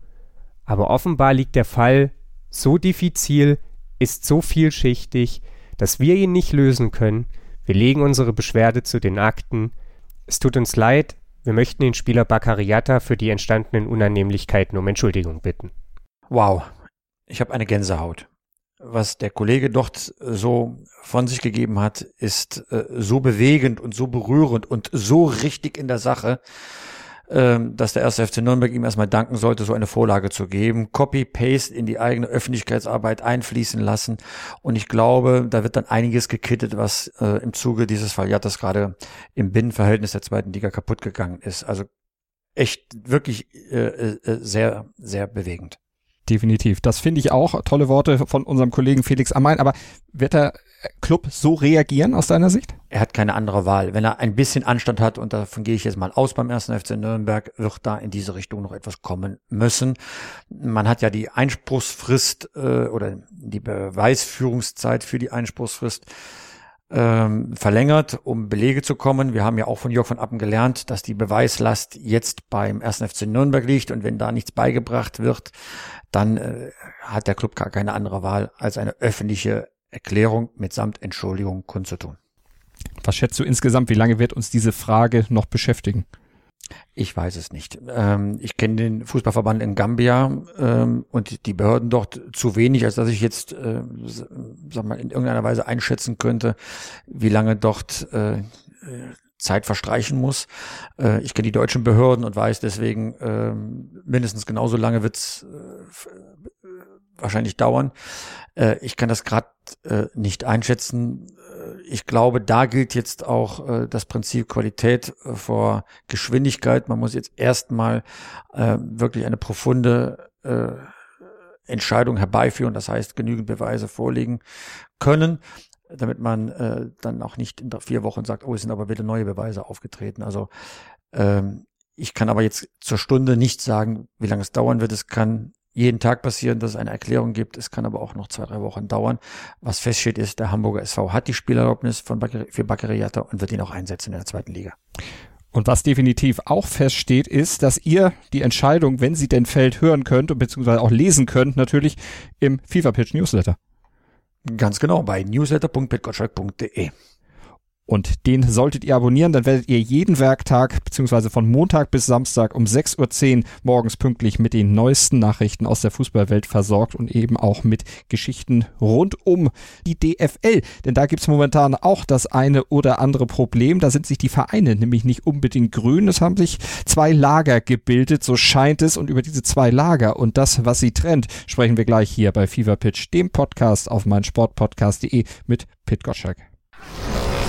aber offenbar liegt der Fall so diffizil, ist so vielschichtig, dass wir ihn nicht lösen können, wir legen unsere Beschwerde zu den Akten. Es tut uns leid, wir möchten den Spieler Baccariata für die entstandenen Unannehmlichkeiten um Entschuldigung bitten. Wow, ich habe eine Gänsehaut. Was der Kollege dort so von sich gegeben hat, ist äh, so bewegend und so berührend und so richtig in der Sache, ähm, dass der erste FC Nürnberg ihm erstmal danken sollte, so eine Vorlage zu geben, Copy-Paste in die eigene Öffentlichkeitsarbeit einfließen lassen. Und ich glaube, da wird dann einiges gekittet, was äh, im Zuge dieses Falliatas gerade im Binnenverhältnis der zweiten Liga kaputt gegangen ist. Also echt wirklich äh, äh, sehr, sehr bewegend. Definitiv. Das finde ich auch. Tolle Worte von unserem Kollegen Felix Amein. Aber wird er Club so reagieren aus deiner Sicht? Er hat keine andere Wahl. Wenn er ein bisschen Anstand hat, und davon gehe ich jetzt mal aus beim ersten FC Nürnberg, wird da in diese Richtung noch etwas kommen müssen. Man hat ja die Einspruchsfrist äh, oder die Beweisführungszeit für die Einspruchsfrist ähm, verlängert, um Belege zu kommen. Wir haben ja auch von Jörg von Appen gelernt, dass die Beweislast jetzt beim ersten FC Nürnberg liegt und wenn da nichts beigebracht wird, dann äh, hat der Club gar keine andere Wahl, als eine öffentliche Erklärung mitsamt Entschuldigung kundzutun. Was schätzt du insgesamt, wie lange wird uns diese Frage noch beschäftigen? Ich weiß es nicht. Ähm, ich kenne den Fußballverband in Gambia ähm, und die Behörden dort zu wenig, als dass ich jetzt, äh, sag mal, in irgendeiner Weise einschätzen könnte, wie lange dort äh, Zeit verstreichen muss. Äh, ich kenne die deutschen Behörden und weiß deswegen, äh, mindestens genauso lange wird's äh, wahrscheinlich dauern. Äh, ich kann das gerade äh, nicht einschätzen. Äh, ich glaube, da gilt jetzt auch äh, das Prinzip Qualität äh, vor Geschwindigkeit. Man muss jetzt erstmal äh, wirklich eine profunde äh, Entscheidung herbeiführen, das heißt genügend Beweise vorlegen können. damit man äh, dann auch nicht in vier Wochen sagt, oh, es sind aber wieder neue Beweise aufgetreten. Also ähm, ich kann aber jetzt zur Stunde nicht sagen, wie lange es dauern wird. Es kann jeden Tag passieren, dass es eine Erklärung gibt. Es kann aber auch noch zwei, drei Wochen dauern. Was feststeht ist, der Hamburger SV hat die Spielerlaubnis von Bakari, für Baccariata und wird ihn auch einsetzen in der zweiten Liga. Und was definitiv auch feststeht, ist, dass ihr die Entscheidung, wenn sie denn fällt, hören könnt und beziehungsweise auch lesen könnt, natürlich im FIFA Pitch Newsletter. Ganz genau, bei newsletter.pitgottschalk.de. Und den solltet ihr abonnieren, dann werdet ihr jeden Werktag beziehungsweise von Montag bis Samstag um 6.10 Uhr morgens pünktlich mit den neuesten Nachrichten aus der Fußballwelt versorgt und eben auch mit Geschichten rund um die DFL. Denn da gibt's momentan auch das eine oder andere Problem. Da sind sich die Vereine nämlich nicht unbedingt grün. Es haben sich zwei Lager gebildet, so scheint es. Und über diese zwei Lager und das, was sie trennt, sprechen wir gleich hier bei Fever Pitch, dem Podcast auf meinsportpodcast.de mit Pit Gottschalk.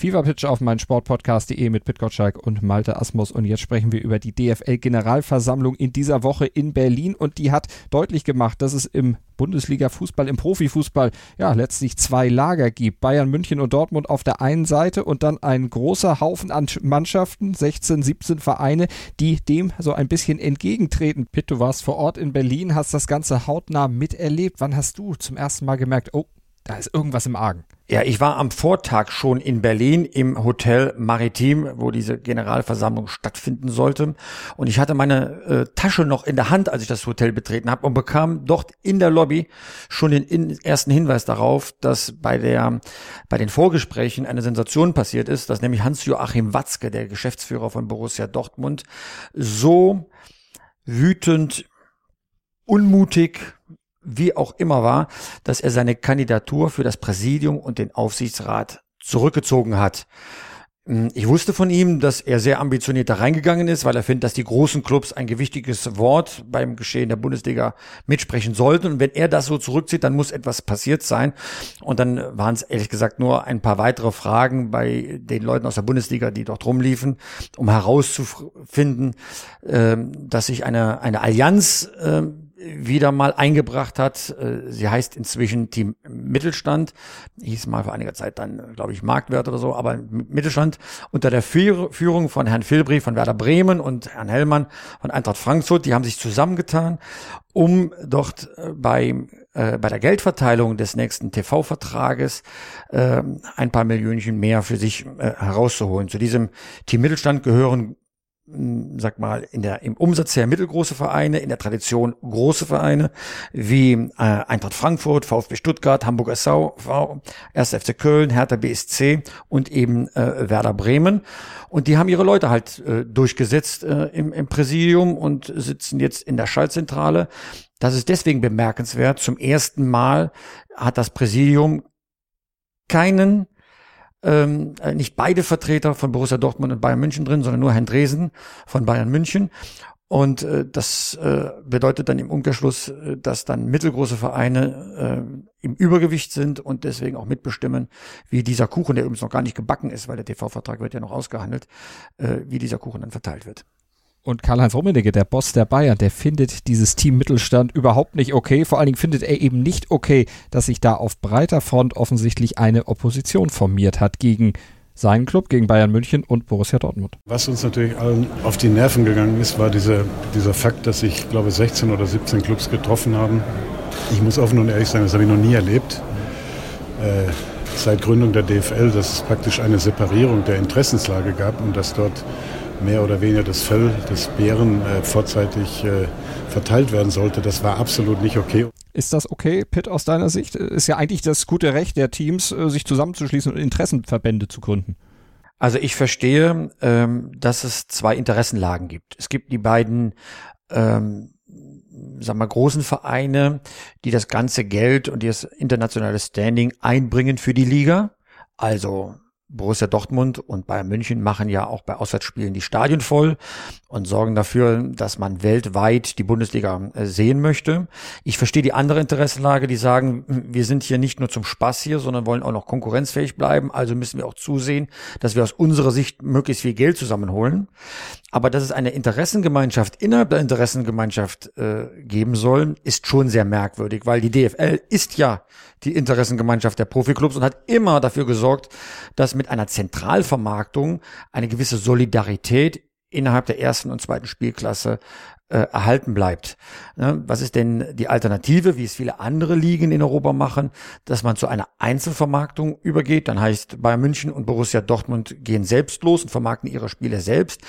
Fever Pitch auf meinen Sportpodcast.de mit Pit Gottschalk und Malte Asmus. Und jetzt sprechen wir über die DFL-Generalversammlung in dieser Woche in Berlin. Und die hat deutlich gemacht, dass es im Bundesliga-Fußball, im Profifußball, ja, letztlich zwei Lager gibt. Bayern München und Dortmund auf der einen Seite und dann ein großer Haufen an Mannschaften, 16, 17 Vereine, die dem so ein bisschen entgegentreten. Pitt, du warst vor Ort in Berlin, hast das Ganze hautnah miterlebt. Wann hast du zum ersten Mal gemerkt, oh, da ist irgendwas im Argen? Ja, ich war am Vortag schon in Berlin im Hotel Maritim, wo diese Generalversammlung stattfinden sollte. Und ich hatte meine äh, Tasche noch in der Hand, als ich das Hotel betreten habe und bekam dort in der Lobby schon den in, ersten Hinweis darauf, dass bei der bei den Vorgesprächen eine Sensation passiert ist, dass nämlich Hans-Joachim Watzke, der Geschäftsführer von Borussia Dortmund, so wütend, unmutig, wie auch immer war, dass er seine Kandidatur für das Präsidium und den Aufsichtsrat zurückgezogen hat. Hm, ich wusste von ihm, dass er sehr ambitioniert da reingegangen ist, weil er findet, dass die großen Clubs ein gewichtiges Wort beim Geschehen der Bundesliga mitsprechen sollten. Und wenn er das so zurückzieht, dann muss etwas passiert sein. Und dann waren es ehrlich gesagt nur ein paar weitere Fragen bei den Leuten aus der Bundesliga, die dort rumliefen, um herauszufinden, ähm, dass sich eine, eine Allianz ähm, wieder mal eingebracht hat. Äh, sie heißt inzwischen Team Mittelstand, hieß mal vor einiger Zeit dann, glaube ich, Marktwert oder so, aber Mittelstand unter der Führung von Herrn Filbri von Werder Bremen und Herrn Hellmann von Eintracht Frankfurt. Die haben sich zusammengetan, um dort äh, bei äh, bei der Geldverteilung des nächsten TV-Vertrages äh, ein paar Millionchen mehr für sich äh, herauszuholen. Zu diesem Team Mittelstand gehören sag mal, in der, im Umsatz her mittelgroße Vereine, in der Tradition große Vereine, wie äh, Eintracht Frankfurt, VfB Stuttgart, Hamburg SV, 1. FC Köln, Hertha BSC und eben äh, Werder Bremen. Und die haben ihre Leute halt äh, durchgesetzt äh, im, im Präsidium und sitzen jetzt in der Schaltzentrale. Das ist deswegen bemerkenswert. Zum ersten Mal hat das Präsidium keinen ähm, äh, nicht beide Vertreter von Borussia Dortmund und Bayern München drin, sondern nur Herrn Dresen von Bayern München. Und äh, das äh, bedeutet dann im Umkehrschluss, äh, dass dann mittelgroße Vereine äh, im Übergewicht sind und deswegen auch mitbestimmen, wie dieser Kuchen, der übrigens noch gar nicht gebacken ist, weil der TV-Vertrag wird ja noch ausgehandelt, äh, wie dieser Kuchen dann verteilt wird. Und Karl-Heinz Rummenigge, der Boss der Bayern, der findet dieses Team Mittelstand überhaupt nicht okay. Vor allen Dingen findet er eben nicht okay, dass sich da auf breiter Front offensichtlich eine Opposition formiert hat gegen seinen Club, gegen Bayern München und Borussia Dortmund. Was uns natürlich allen auf die Nerven gegangen ist, war diese, dieser Fakt, dass sich, glaube ich, 16 oder 17 Clubs getroffen haben. Ich muss offen und ehrlich sagen, das habe ich noch nie erlebt. Äh, seit Gründung der DFL, dass es praktisch eine Separierung der Interessenslage gab und dass dort mehr oder weniger das Fell des Bären äh, vorzeitig äh, verteilt werden sollte. Das war absolut nicht okay. Ist das okay, Pitt, aus deiner Sicht? Ist ja eigentlich das gute Recht der Teams, äh, sich zusammenzuschließen und Interessenverbände zu gründen. Also ich verstehe, ähm, dass es zwei Interessenlagen gibt. Es gibt die beiden ähm, sagen wir, großen Vereine, die das ganze Geld und das internationale Standing einbringen für die Liga. Also Borussia Dortmund und Bayern München machen ja auch bei Auswärtsspielen die Stadien voll und sorgen dafür, dass man weltweit die Bundesliga äh, sehen möchte. Ich verstehe die andere Interessenlage, die sagen, wir sind hier nicht nur zum Spaß hier, sondern wollen auch noch konkurrenzfähig bleiben. Also müssen wir auch zusehen, dass wir aus unserer Sicht möglichst viel Geld zusammenholen. Aber dass es eine Interessengemeinschaft innerhalb der Interessengemeinschaft äh, geben soll, ist schon sehr merkwürdig, weil die DFL ist ja die Interessengemeinschaft der Profiklubs und hat immer dafür gesorgt, dass mit einer Zentralvermarktung eine gewisse Solidarität innerhalb der ersten und zweiten Spielklasse äh, erhalten bleibt. Ne? Was ist denn die Alternative, wie es viele andere Ligen in Europa machen, dass man zu einer Einzelvermarktung übergeht? Dann heißt Bayern München und Borussia Dortmund gehen selbst los und vermarkten ihre Spiele selbst.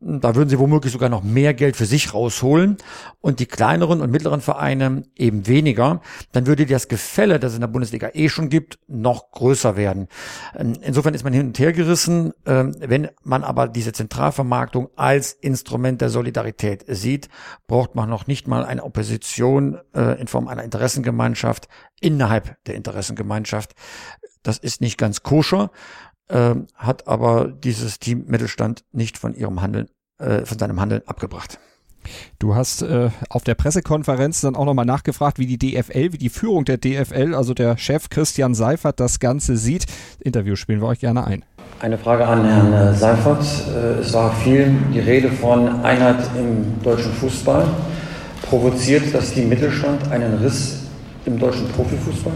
Da würden sie womöglich sogar noch mehr Geld für sich rausholen und die kleineren und mittleren Vereine eben weniger. Dann würde das Gefälle, das es in der Bundesliga eh schon gibt, noch größer werden. Ähm, insofern ist man hin und her gerissen. Ähm, wenn man aber diese Zentralvermarktung als Instrument der Solidarität sieht, braucht man noch nicht mal eine Opposition äh, in Form einer Interessengemeinschaft innerhalb der Interessengemeinschaft. Das ist nicht ganz koscher, äh, hat aber dieses Team Mittelstand nicht von ihrem Handeln, äh, von seinem Handeln abgebracht. Du hast äh, auf der Pressekonferenz dann auch nochmal nachgefragt, wie die DFL, wie die Führung der DFL, also der Chef Christian Seifert, das Ganze sieht. Interview spielen wir euch gerne ein. Eine Frage an Herrn äh, Seifert. Äh, es war viel die Rede von Einheit im deutschen Fußball. Provoziert das Team Mittelstand einen Riss im deutschen Profifußball?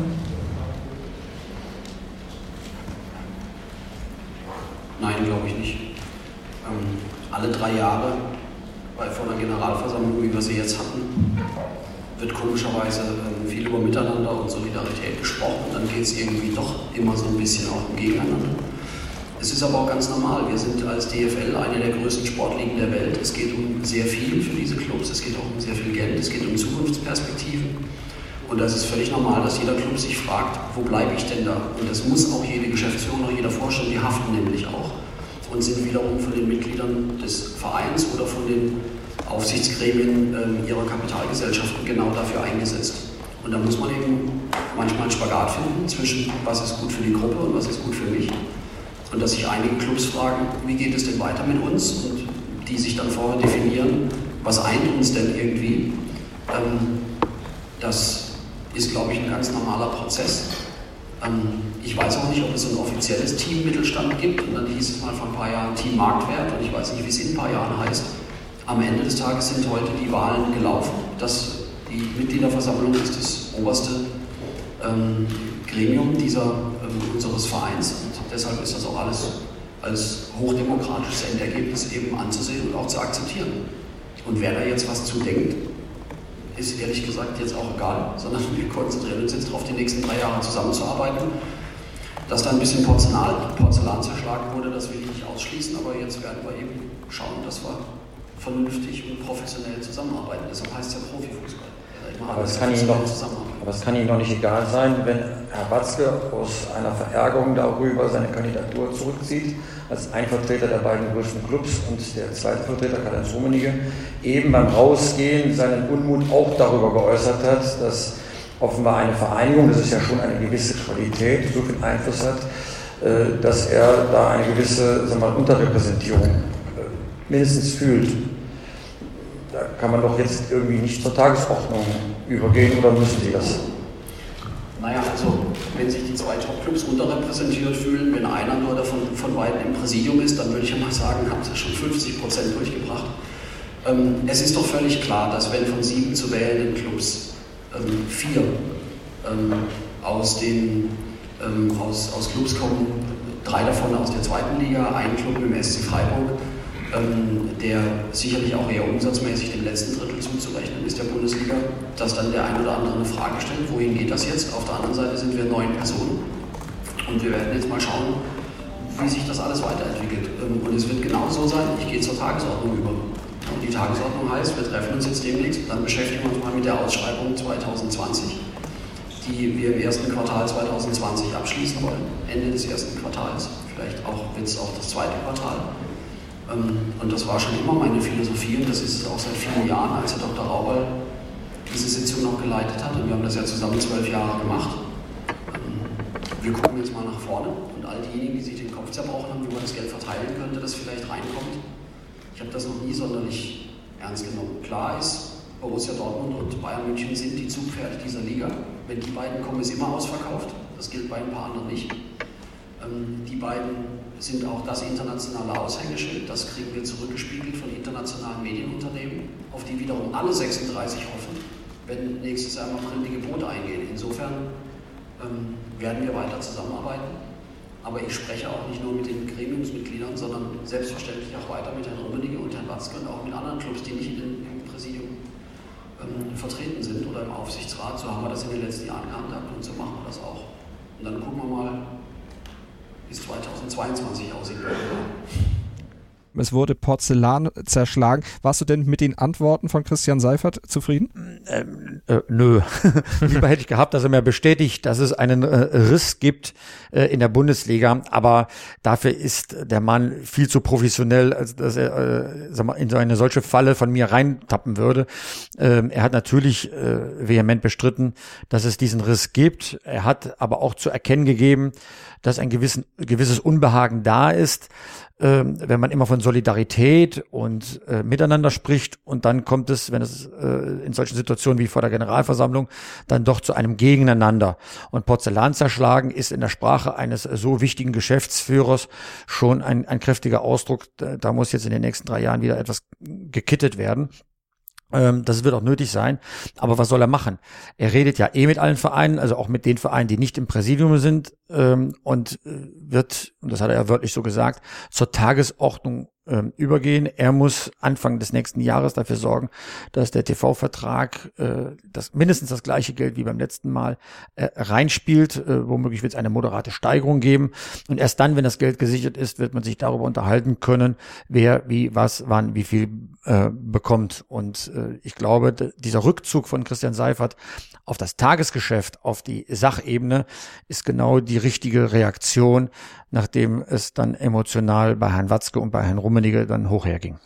Nein, glaube ich nicht. Ähm, alle drei Jahre bei vor einer Generalversammlung, wie wir sie jetzt hatten, wird komischerweise ähm, viel über Miteinander und Solidarität gesprochen. Und dann geht es irgendwie doch immer so ein bisschen auch um Gegeneinander. Es ist aber auch ganz normal. Wir sind als DFL eine der größten Sportligen der Welt. Es geht um sehr viel für diese Clubs. Es geht auch um sehr viel Geld. Es geht um Zukunftsperspektiven. Und das ist völlig normal, dass jeder Club sich fragt, wo bleibe ich denn da? Und das muss auch jede Geschäftsführung oder jeder Vorstand, die haften nämlich auch und sind wiederum von den Mitgliedern des Vereins oder von den Aufsichtsgremien äh, ihrer Kapitalgesellschaften genau dafür eingesetzt. Und da muss man eben manchmal einen Spagat finden zwischen, was ist gut für die Gruppe und was ist gut für mich. Und dass sich einige Clubs fragen, wie geht es denn weiter mit uns? Und die sich dann vorher definieren, was eint uns denn irgendwie? Ähm, das ist, glaube ich, ein ganz normaler Prozess. Ähm, ich weiß auch nicht, ob es ein offizielles Team Mittelstand gibt. Und dann hieß es mal vor ein paar Jahren Team Marktwert. Und ich weiß nicht, wie es in ein paar Jahren heißt. Am Ende des Tages sind heute die Wahlen gelaufen. Das, die Mitgliederversammlung ist das oberste ähm, Gremium dieser, ähm, unseres Vereins. Deshalb ist das auch alles als hochdemokratisches Endergebnis eben anzusehen und auch zu akzeptieren. Und wer da jetzt was zu denkt, ist ehrlich gesagt jetzt auch egal, sondern wir konzentrieren uns jetzt darauf, die nächsten drei Jahre zusammenzuarbeiten. Dass da ein bisschen Porzellan, Porzellan zerschlagen wurde, das will ich nicht ausschließen, aber jetzt werden wir eben schauen, dass wir vernünftig und professionell zusammenarbeiten. Deshalb heißt es ja Profifußball. Aber es, kann Ihnen doch, aber es kann Ihnen doch nicht egal sein, wenn Herr Batzke aus einer Verärgerung darüber seine Kandidatur zurückzieht, als ein Vertreter der beiden größten Clubs und der zweite Vertreter, Karl-Heinz Rummenigge, eben beim Rausgehen seinen Unmut auch darüber geäußert hat, dass offenbar eine Vereinigung, das ist ja schon eine gewisse Qualität, so viel Einfluss hat, äh, dass er da eine gewisse sagen wir mal, Unterrepräsentierung äh, mindestens fühlt kann man doch jetzt irgendwie nicht zur Tagesordnung übergehen oder müssen Sie das? Naja, also wenn sich die zwei Topclubs unterrepräsentiert fühlen, wenn einer nur davon von beiden im Präsidium ist, dann würde ich ja mal sagen, haben sie schon 50 Prozent durchgebracht. Ähm, es ist doch völlig klar, dass wenn von sieben zu wählenden Clubs ähm, vier ähm, aus, den, ähm, aus, aus Clubs kommen, drei davon aus der zweiten Liga, ein Club im SC Freiburg, ähm, der sicherlich auch eher umsatzmäßig dem letzten Drittel zuzurechnen ist der Bundesliga, dass dann der ein oder andere eine Frage stellt, wohin geht das jetzt? Auf der anderen Seite sind wir neun Personen und wir werden jetzt mal schauen, wie sich das alles weiterentwickelt. Ähm, und es wird genau so sein, ich gehe zur Tagesordnung über. Und die Tagesordnung heißt, wir treffen uns jetzt demnächst, dann beschäftigen wir uns mal mit der Ausschreibung 2020, die wir im ersten Quartal 2020 abschließen wollen, Ende des ersten Quartals Vielleicht auch wird es auch das zweite Quartal. Ähm, und das war schon immer meine Philosophie und das ist es auch seit vielen Jahren, als Herr Dr. Raubal diese Sitzung noch geleitet hat. Und wir haben das ja zusammen zwölf Jahre gemacht. Ähm, wir gucken jetzt mal nach vorne und all diejenigen, die sich den Kopf zerbrochen haben, wie man das Geld verteilen könnte, das vielleicht reinkommt. Ich habe das noch nie sonderlich ernst genommen. Klar ist, Borussia Dortmund und Bayern München sind die Zugpferde dieser Liga. Wenn die beiden kommen, ist immer ausverkauft. Das gilt bei ein paar anderen nicht. Ähm, die beiden sind auch das internationale Aushängeschild. Das kriegen wir zurückgespiegelt von internationalen Medienunternehmen, auf die wiederum alle 36 hoffen, wenn nächstes Jahr im April die Gebote eingehen. Insofern ähm, werden wir weiter zusammenarbeiten. Aber ich spreche auch nicht nur mit den Gremiumsmitgliedern, sondern selbstverständlich auch weiter mit Herrn Rummenigge und Herrn Watzke und auch mit anderen Clubs, die nicht in, im Präsidium ähm, vertreten sind oder im Aufsichtsrat. So haben wir das in den letzten Jahren gehandhabt und so machen wir das auch. Und dann gucken wir mal, wie es 2022 aussieht. Es wurde Porzellan zerschlagen. Warst du denn mit den Antworten von Christian Seifert zufrieden? Ähm, äh, nö. Lieber hätte ich gehabt, dass er mir bestätigt, dass es einen äh, Riss gibt äh, in der Bundesliga. Aber dafür ist der Mann viel zu professionell, als dass er äh, sag mal, in so eine solche Falle von mir reintappen würde. Ähm, er hat natürlich äh, vehement bestritten, dass es diesen Riss gibt. Er hat aber auch zu erkennen gegeben, dass ein gewissen, gewisses Unbehagen da ist ähm, wenn man immer von Solidarität und äh, Miteinander spricht und dann kommt es, wenn es äh, in solchen Situationen wie vor der Generalversammlung, dann doch zu einem Gegeneinander. Und Porzellan zerschlagen ist in der Sprache eines so wichtigen Geschäftsführers schon ein, ein kräftiger Ausdruck. Da muss jetzt in den nächsten drei Jahren wieder etwas gekittet werden. Ähm, das wird auch nötig sein. Aber was soll er machen? Er redet ja eh mit allen Vereinen, also auch mit den Vereinen, die nicht im Präsidium sind, ähm, und äh, wird, und das hat er ja wörtlich so gesagt, zur Tagesordnung ähm, übergehen. Er muss Anfang des nächsten Jahres dafür sorgen, dass der TV-Vertrag äh, das mindestens das gleiche Geld wie beim letzten Mal äh, reinspielt. Womöglich wird es eine moderate Steigerung geben. Und erst dann, wenn das Geld gesichert ist, wird man sich darüber unterhalten können, wer wie was wann wie viel äh, bekommt. Und äh, ich glaube, dieser Rückzug von Christian Seifert auf das Tagesgeschäft, auf die Sachebene, ist genau die richtige Reaktion, nachdem es dann emotional bei Herrn Watzke und bei Herrn Rummenigge dann hochherging.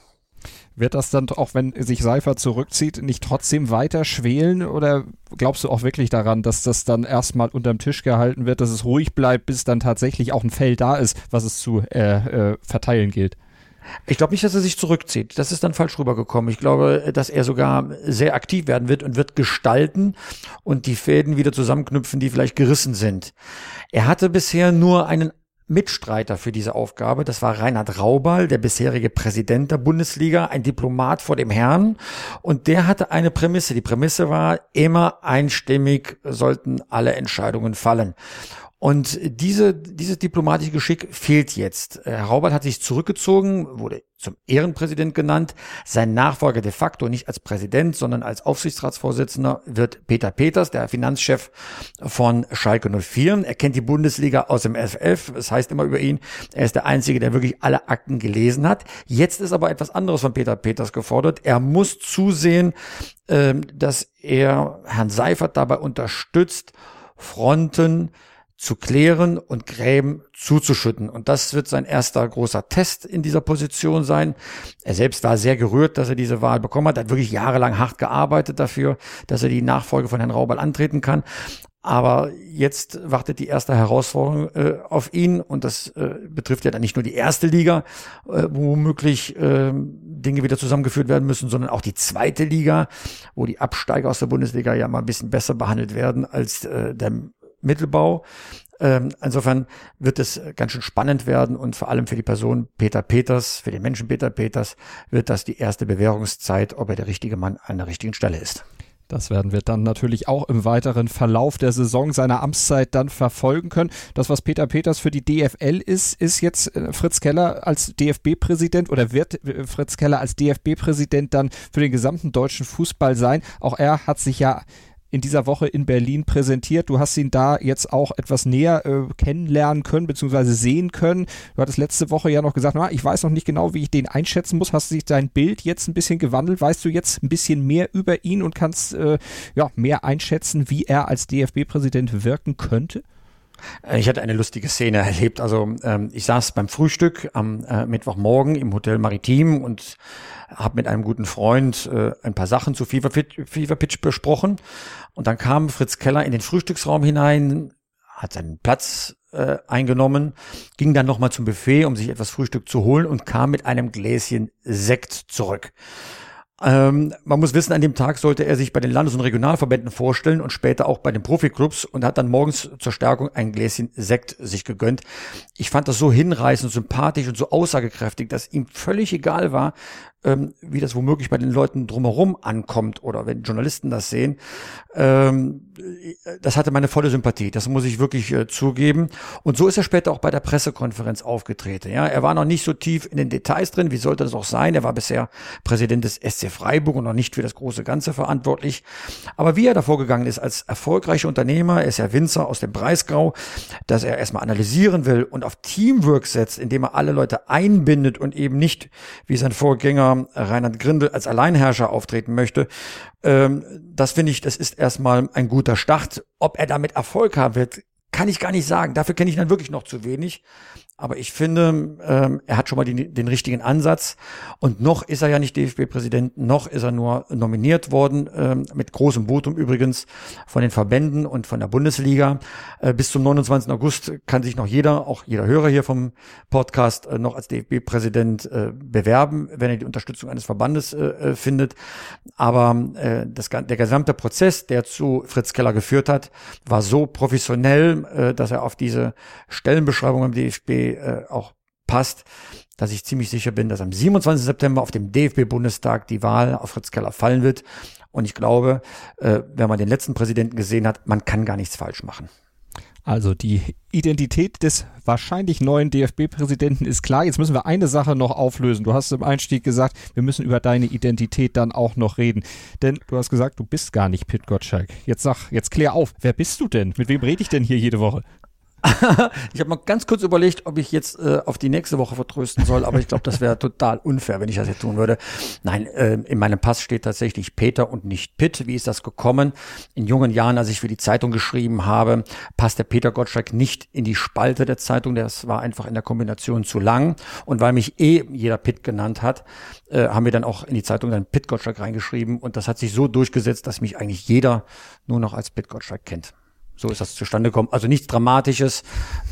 Wird das dann, auch wenn sich Seifert zurückzieht, nicht trotzdem weiter schwelen? Oder glaubst du auch wirklich daran, dass das dann erstmal unterm Tisch gehalten wird, dass es ruhig bleibt, bis dann tatsächlich auch ein Feld da ist, was es zu äh, äh, verteilen gilt? Ich glaube nicht, dass er sich zurückzieht. Das ist dann falsch rübergekommen. Ich glaube, dass er sogar sehr aktiv werden wird und wird gestalten und die Fäden wieder zusammenknüpfen, die vielleicht gerissen sind. Er hatte bisher nur einen Mitstreiter für diese Aufgabe. Das war Reinhard Raubal, der bisherige Präsident der Bundesliga, ein Diplomat vor dem Herrn. Und der hatte eine Prämisse. Die Prämisse war, immer einstimmig sollten alle Entscheidungen fallen. Und diese, dieses diplomatische Geschick fehlt jetzt. Herr Raubal hat sich zurückgezogen, wurde zum Ehrenpräsident genannt. Sein Nachfolger de facto nicht als Präsident, sondern als Aufsichtsratsvorsitzender wird Peter Peters, der Finanzchef von Schalke 04. Er kennt die Bundesliga aus dem FF. Das heißt immer über ihn, er ist der Einzige, der wirklich alle Akten gelesen hat. Jetzt ist aber etwas anderes von Peter Peters gefordert. Er muss zusehen, ähm, dass er Herrn Seifert dabei unterstützt, Fronten zu klären und Gräben zuzuschütten. Und das wird sein erster großer Test in dieser Position sein. Er selbst war sehr gerührt, dass er diese Wahl bekommen hat. Er hat wirklich jahrelang hart gearbeitet dafür, dass er die Nachfolge von Herrn Raubal antreten kann. Aber jetzt wartet die erste Herausforderung äh, auf ihn und das äh, betrifft ja dann nicht nur die erste Liga, äh, wo womöglich äh, Dinge wieder zusammengeführt werden müssen, sondern auch die zweite Liga, wo die Absteiger aus der Bundesliga ja mal ein bisschen besser behandelt werden als äh, der Mittelbau. Ähm, insofern wird es ganz schön spannend werden und vor allem für die Person Peter Peters, für den Menschen Peter Peters, wird das die erste Bewährungszeit, ob er der richtige Mann an der richtigen Stelle ist. Das werden wir dann natürlich auch im weiteren Verlauf der Saison seiner Amtszeit dann verfolgen können. Das, was Peter Peters für die DFL ist, ist jetzt äh, Fritz Keller als DFB-Präsident oder wird äh, Fritz Keller als DFB-Präsident dann für den gesamten deutschen Fußball sein. Auch er hat sich ja in dieser Woche in Berlin präsentiert. Du hast ihn da jetzt auch etwas näher äh, kennenlernen können, beziehungsweise sehen können. Du hattest letzte Woche ja noch gesagt, na, ich weiß noch nicht genau, wie ich den einschätzen muss. Hast sich dein Bild jetzt ein bisschen gewandelt? Weißt du jetzt ein bisschen mehr über ihn und kannst äh, ja, mehr einschätzen, wie er als DFB-Präsident wirken könnte? Äh, ich hatte eine lustige Szene erlebt. Also ähm, ich saß beim Frühstück am äh, Mittwochmorgen im Hotel Maritim und habe mit einem guten Freund äh, ein paar Sachen zu Fever, Fever Pitch besprochen. Und dann kam Fritz Keller in den Frühstücksraum hinein, hat seinen Platz äh, eingenommen, ging dann nochmal zum Buffet, um sich etwas Frühstück zu holen und kam mit einem Gläschen Sekt zurück. Ähm, man muss wissen, an dem Tag sollte er sich bei den Landes- und Regionalverbänden vorstellen und später auch bei den Profiklubs und hat dann morgens zur Stärkung ein Gläschen Sekt sich gegönnt. Ich fand das so hinreißend, sympathisch und so aussagekräftig, dass ihm völlig egal war, ähm, wie das womöglich bei den Leuten drumherum ankommt oder wenn Journalisten das sehen. Ähm, das hatte meine volle Sympathie, das muss ich wirklich äh, zugeben. Und so ist er später auch bei der Pressekonferenz aufgetreten. Ja, er war noch nicht so tief in den Details drin, wie sollte das auch sein? Er war bisher Präsident des SC Freiburg und noch nicht für das große Ganze verantwortlich. Aber wie er davor gegangen ist als erfolgreicher Unternehmer, er ist ja Winzer aus dem Breisgau, dass er erstmal analysieren will und auf Teamwork setzt, indem er alle Leute einbindet und eben nicht wie sein Vorgänger Reinhard Grindel als Alleinherrscher auftreten möchte. Ähm, das finde ich, das ist erstmal ein guter Start. Ob er damit Erfolg haben wird, kann ich gar nicht sagen. Dafür kenne ich dann wirklich noch zu wenig. Aber ich finde, ähm, er hat schon mal die, den richtigen Ansatz. Und noch ist er ja nicht DFB-Präsident, noch ist er nur nominiert worden, ähm, mit großem Votum übrigens von den Verbänden und von der Bundesliga. Äh, bis zum 29. August kann sich noch jeder, auch jeder Hörer hier vom Podcast, äh, noch als DFB-Präsident äh, bewerben, wenn er die Unterstützung eines Verbandes äh, äh findet. Aber äh, das, der gesamte Prozess, der zu Fritz Keller geführt hat, war so professionell, äh, dass er auf diese Stellenbeschreibung im DFB äh, auch passt, dass ich ziemlich sicher bin, dass am 27. September auf dem DFB-Bundestag die Wahl auf Fritz Keller fallen wird. Und ich glaube, äh, wenn man den letzten Präsidenten gesehen hat, man kann gar nichts falsch machen. Also die Identität des wahrscheinlich neuen DFB-Präsidenten ist klar. Jetzt müssen wir eine Sache noch auflösen. Du hast im Einstieg gesagt, wir müssen über deine Identität dann auch noch reden. Denn du hast gesagt, du bist gar nicht Pit Gottschalk. Jetzt sag, jetzt klär auf, wer bist du denn? Mit wem rede ich denn hier jede Woche? ich habe mal ganz kurz überlegt, ob ich jetzt äh, auf die nächste Woche vertrösten soll, aber ich glaube, das wäre total unfair, wenn ich das jetzt tun würde. Nein, äh, in meinem Pass steht tatsächlich Peter und nicht Pitt. Wie ist das gekommen? In jungen Jahren, als ich für die Zeitung geschrieben habe, passt der Peter Gottschalk nicht in die Spalte der Zeitung. Das war einfach in der Kombination zu lang. Und weil mich eh jeder Pitt genannt hat, äh, haben wir dann auch in die Zeitung dann Pitt Gottschalk reingeschrieben. Und das hat sich so durchgesetzt, dass mich eigentlich jeder nur noch als Pitt Gottschalk kennt. So ist das zustande gekommen. Also nichts Dramatisches,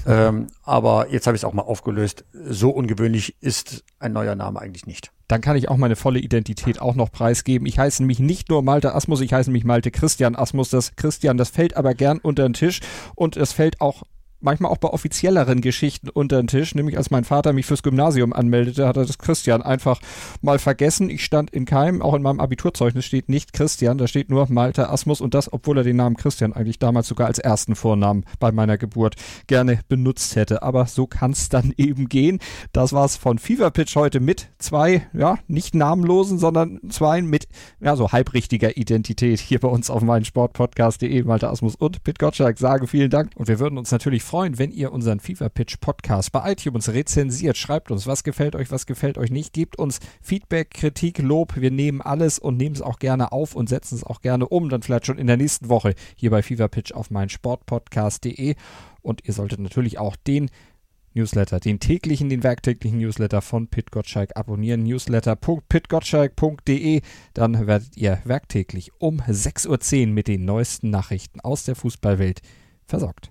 ähm, aber jetzt habe ich es auch mal aufgelöst. So ungewöhnlich ist ein neuer Name eigentlich nicht. Dann kann ich auch meine volle Identität auch noch preisgeben. Ich heiße nämlich nicht nur Malte Asmus, ich heiße mich Malte Christian Asmus. Das Christian, das fällt aber gern unter den Tisch und es fällt auch manchmal auch bei offizielleren Geschichten unter den Tisch. Nämlich als mein Vater mich fürs Gymnasium anmeldete, hat er das Christian einfach mal vergessen. Ich stand in keinem, auch in meinem Abiturzeugnis steht nicht Christian, da steht nur Malte Asmus und das, obwohl er den Namen Christian eigentlich damals sogar als ersten Vornamen bei meiner Geburt gerne benutzt hätte. Aber so kann es dann eben gehen. Das war's von Fever Pitch heute mit zwei, ja, nicht namenlosen, sondern zwei mit, ja, so halbrichtiger Identität hier bei uns auf meinem Sportpodcast.de. Malte Asmus und Pit Gottschalk sagen vielen Dank und wir würden uns natürlich freuen, wenn ihr unseren Fever Pitch Podcast bei iTunes rezensiert. Schreibt uns, was gefällt euch, was gefällt euch nicht. Gebt uns Feedback, Kritik, Lob. Wir nehmen alles und nehmen es auch gerne auf und setzen es auch gerne um. Dann vielleicht schon in der nächsten Woche hier bei Fever Pitch auf mein Sportpodcast.de. Und ihr solltet natürlich auch den Newsletter, den täglichen, den werktäglichen Newsletter von Pit Gottschalk abonnieren. Newsletter.pitgottschalk.de. Dann werdet ihr werktäglich um 6.10 Uhr mit den neuesten Nachrichten aus der Fußballwelt versorgt.